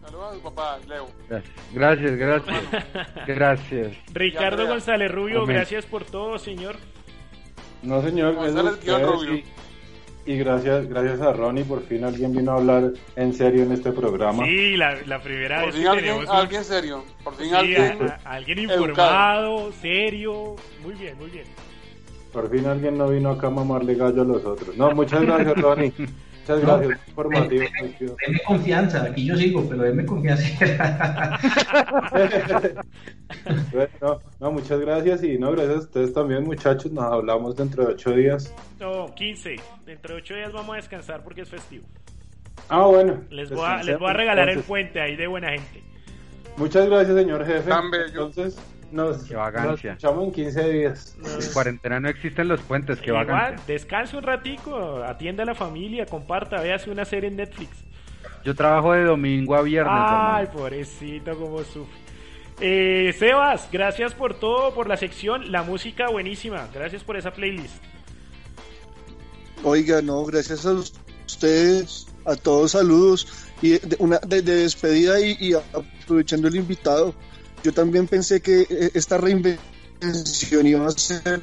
Saludos a tu papá, Leo. Gracias, gracias. Gracias. Ricardo Andrea. González Rubio, Amén. gracias por todo, señor. No, señor. ustedes Rubio. Y, y gracias, gracias a Ronnie. Por fin alguien vino a hablar en serio en este programa. Sí, la, la primera Por vez fin que alguien, tenemos alguien serio. Por fin sí, alguien. a- a- alguien educado. informado, serio. Muy bien, muy bien. Por fin alguien no vino acá a mamarle gallo a los otros. No, muchas gracias, Ronnie. Muchas No, gracias. Informativo. Denme confianza, aquí yo sigo, pero denme confianza. Bueno, no, muchas gracias y no, gracias a ustedes también, muchachos. Nos hablamos dentro de ocho días. No, 15. Dentro de 8 días vamos a descansar porque es festivo. Ah, bueno. Les voy a, les voy a regalar el Entonces, puente ahí de buena gente. Muchas gracias, señor jefe. Tan bello. Entonces, nos, Qué vagancia. nos escuchamos en 15 días. En cuarentena no existen los puentes, que Igual, vagan. descanse un ratico, atienda a la familia, comparta, véase una serie en Netflix. Yo trabajo de domingo a viernes, Ay, hermano. pobrecito, como sufre. Eh, Sebas, gracias por todo, por la sección, la música buenísima. Gracias por esa playlist. Oiga, no, gracias a ustedes, a todos saludos y de, una, de, de despedida y, y aprovechando el invitado, yo también pensé que eh, esta reinvención iba a hacer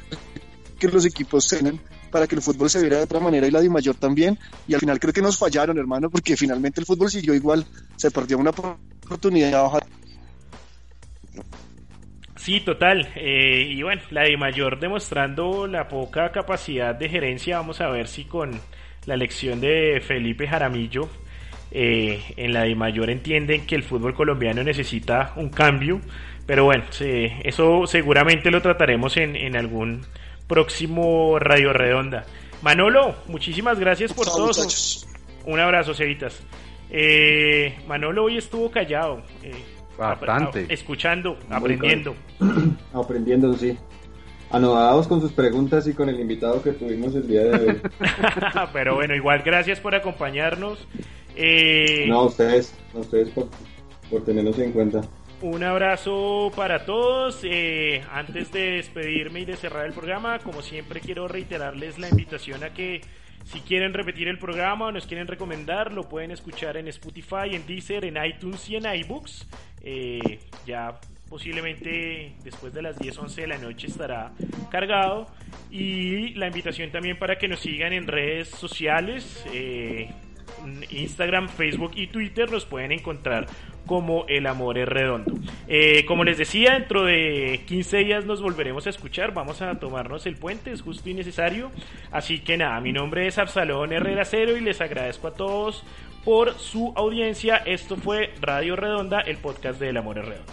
que los equipos cenen para que el fútbol se viera de otra manera y la de mayor también y al final creo que nos fallaron hermano porque finalmente el fútbol siguió igual, se perdió una oportunidad ojalá Sí, total. Eh, y bueno, la de mayor demostrando la poca capacidad de gerencia. Vamos a ver si con la elección de Felipe Jaramillo eh, en la de mayor entienden que el fútbol colombiano necesita un cambio. Pero bueno, se- eso seguramente lo trataremos en, en algún próximo Radio Redonda. Manolo, muchísimas gracias por todo. Un abrazo, Cevitas. Eh, Manolo hoy estuvo callado. eh, Bastante. escuchando, Muy aprendiendo. Aprendiendo, sí. Anodados con sus preguntas y con el invitado que tuvimos el día de hoy. Pero bueno, igual gracias por acompañarnos. Eh, No, a ustedes, a ustedes por, por tenernos en cuenta. Un abrazo para todos. Eh, antes de despedirme y de cerrar el programa, como siempre quiero reiterarles la invitación a que si quieren repetir el programa o nos quieren recomendar, lo pueden escuchar en Spotify, en Deezer, en iTunes y en iBooks. Eh, ya posiblemente después de las 10, 11 de la noche estará cargado. Y la invitación también para que nos sigan en redes sociales. eh, Instagram, Facebook y Twitter nos pueden encontrar como El Amor es Redondo. Eh, como les decía, dentro de 15 días nos volveremos a escuchar. Vamos a tomarnos el puente, es justo y necesario. Así que nada, mi nombre es Absalón Herrera Cero y les agradezco a todos por su audiencia. Esto fue Radio Redonda, el podcast de El Amor es Redondo.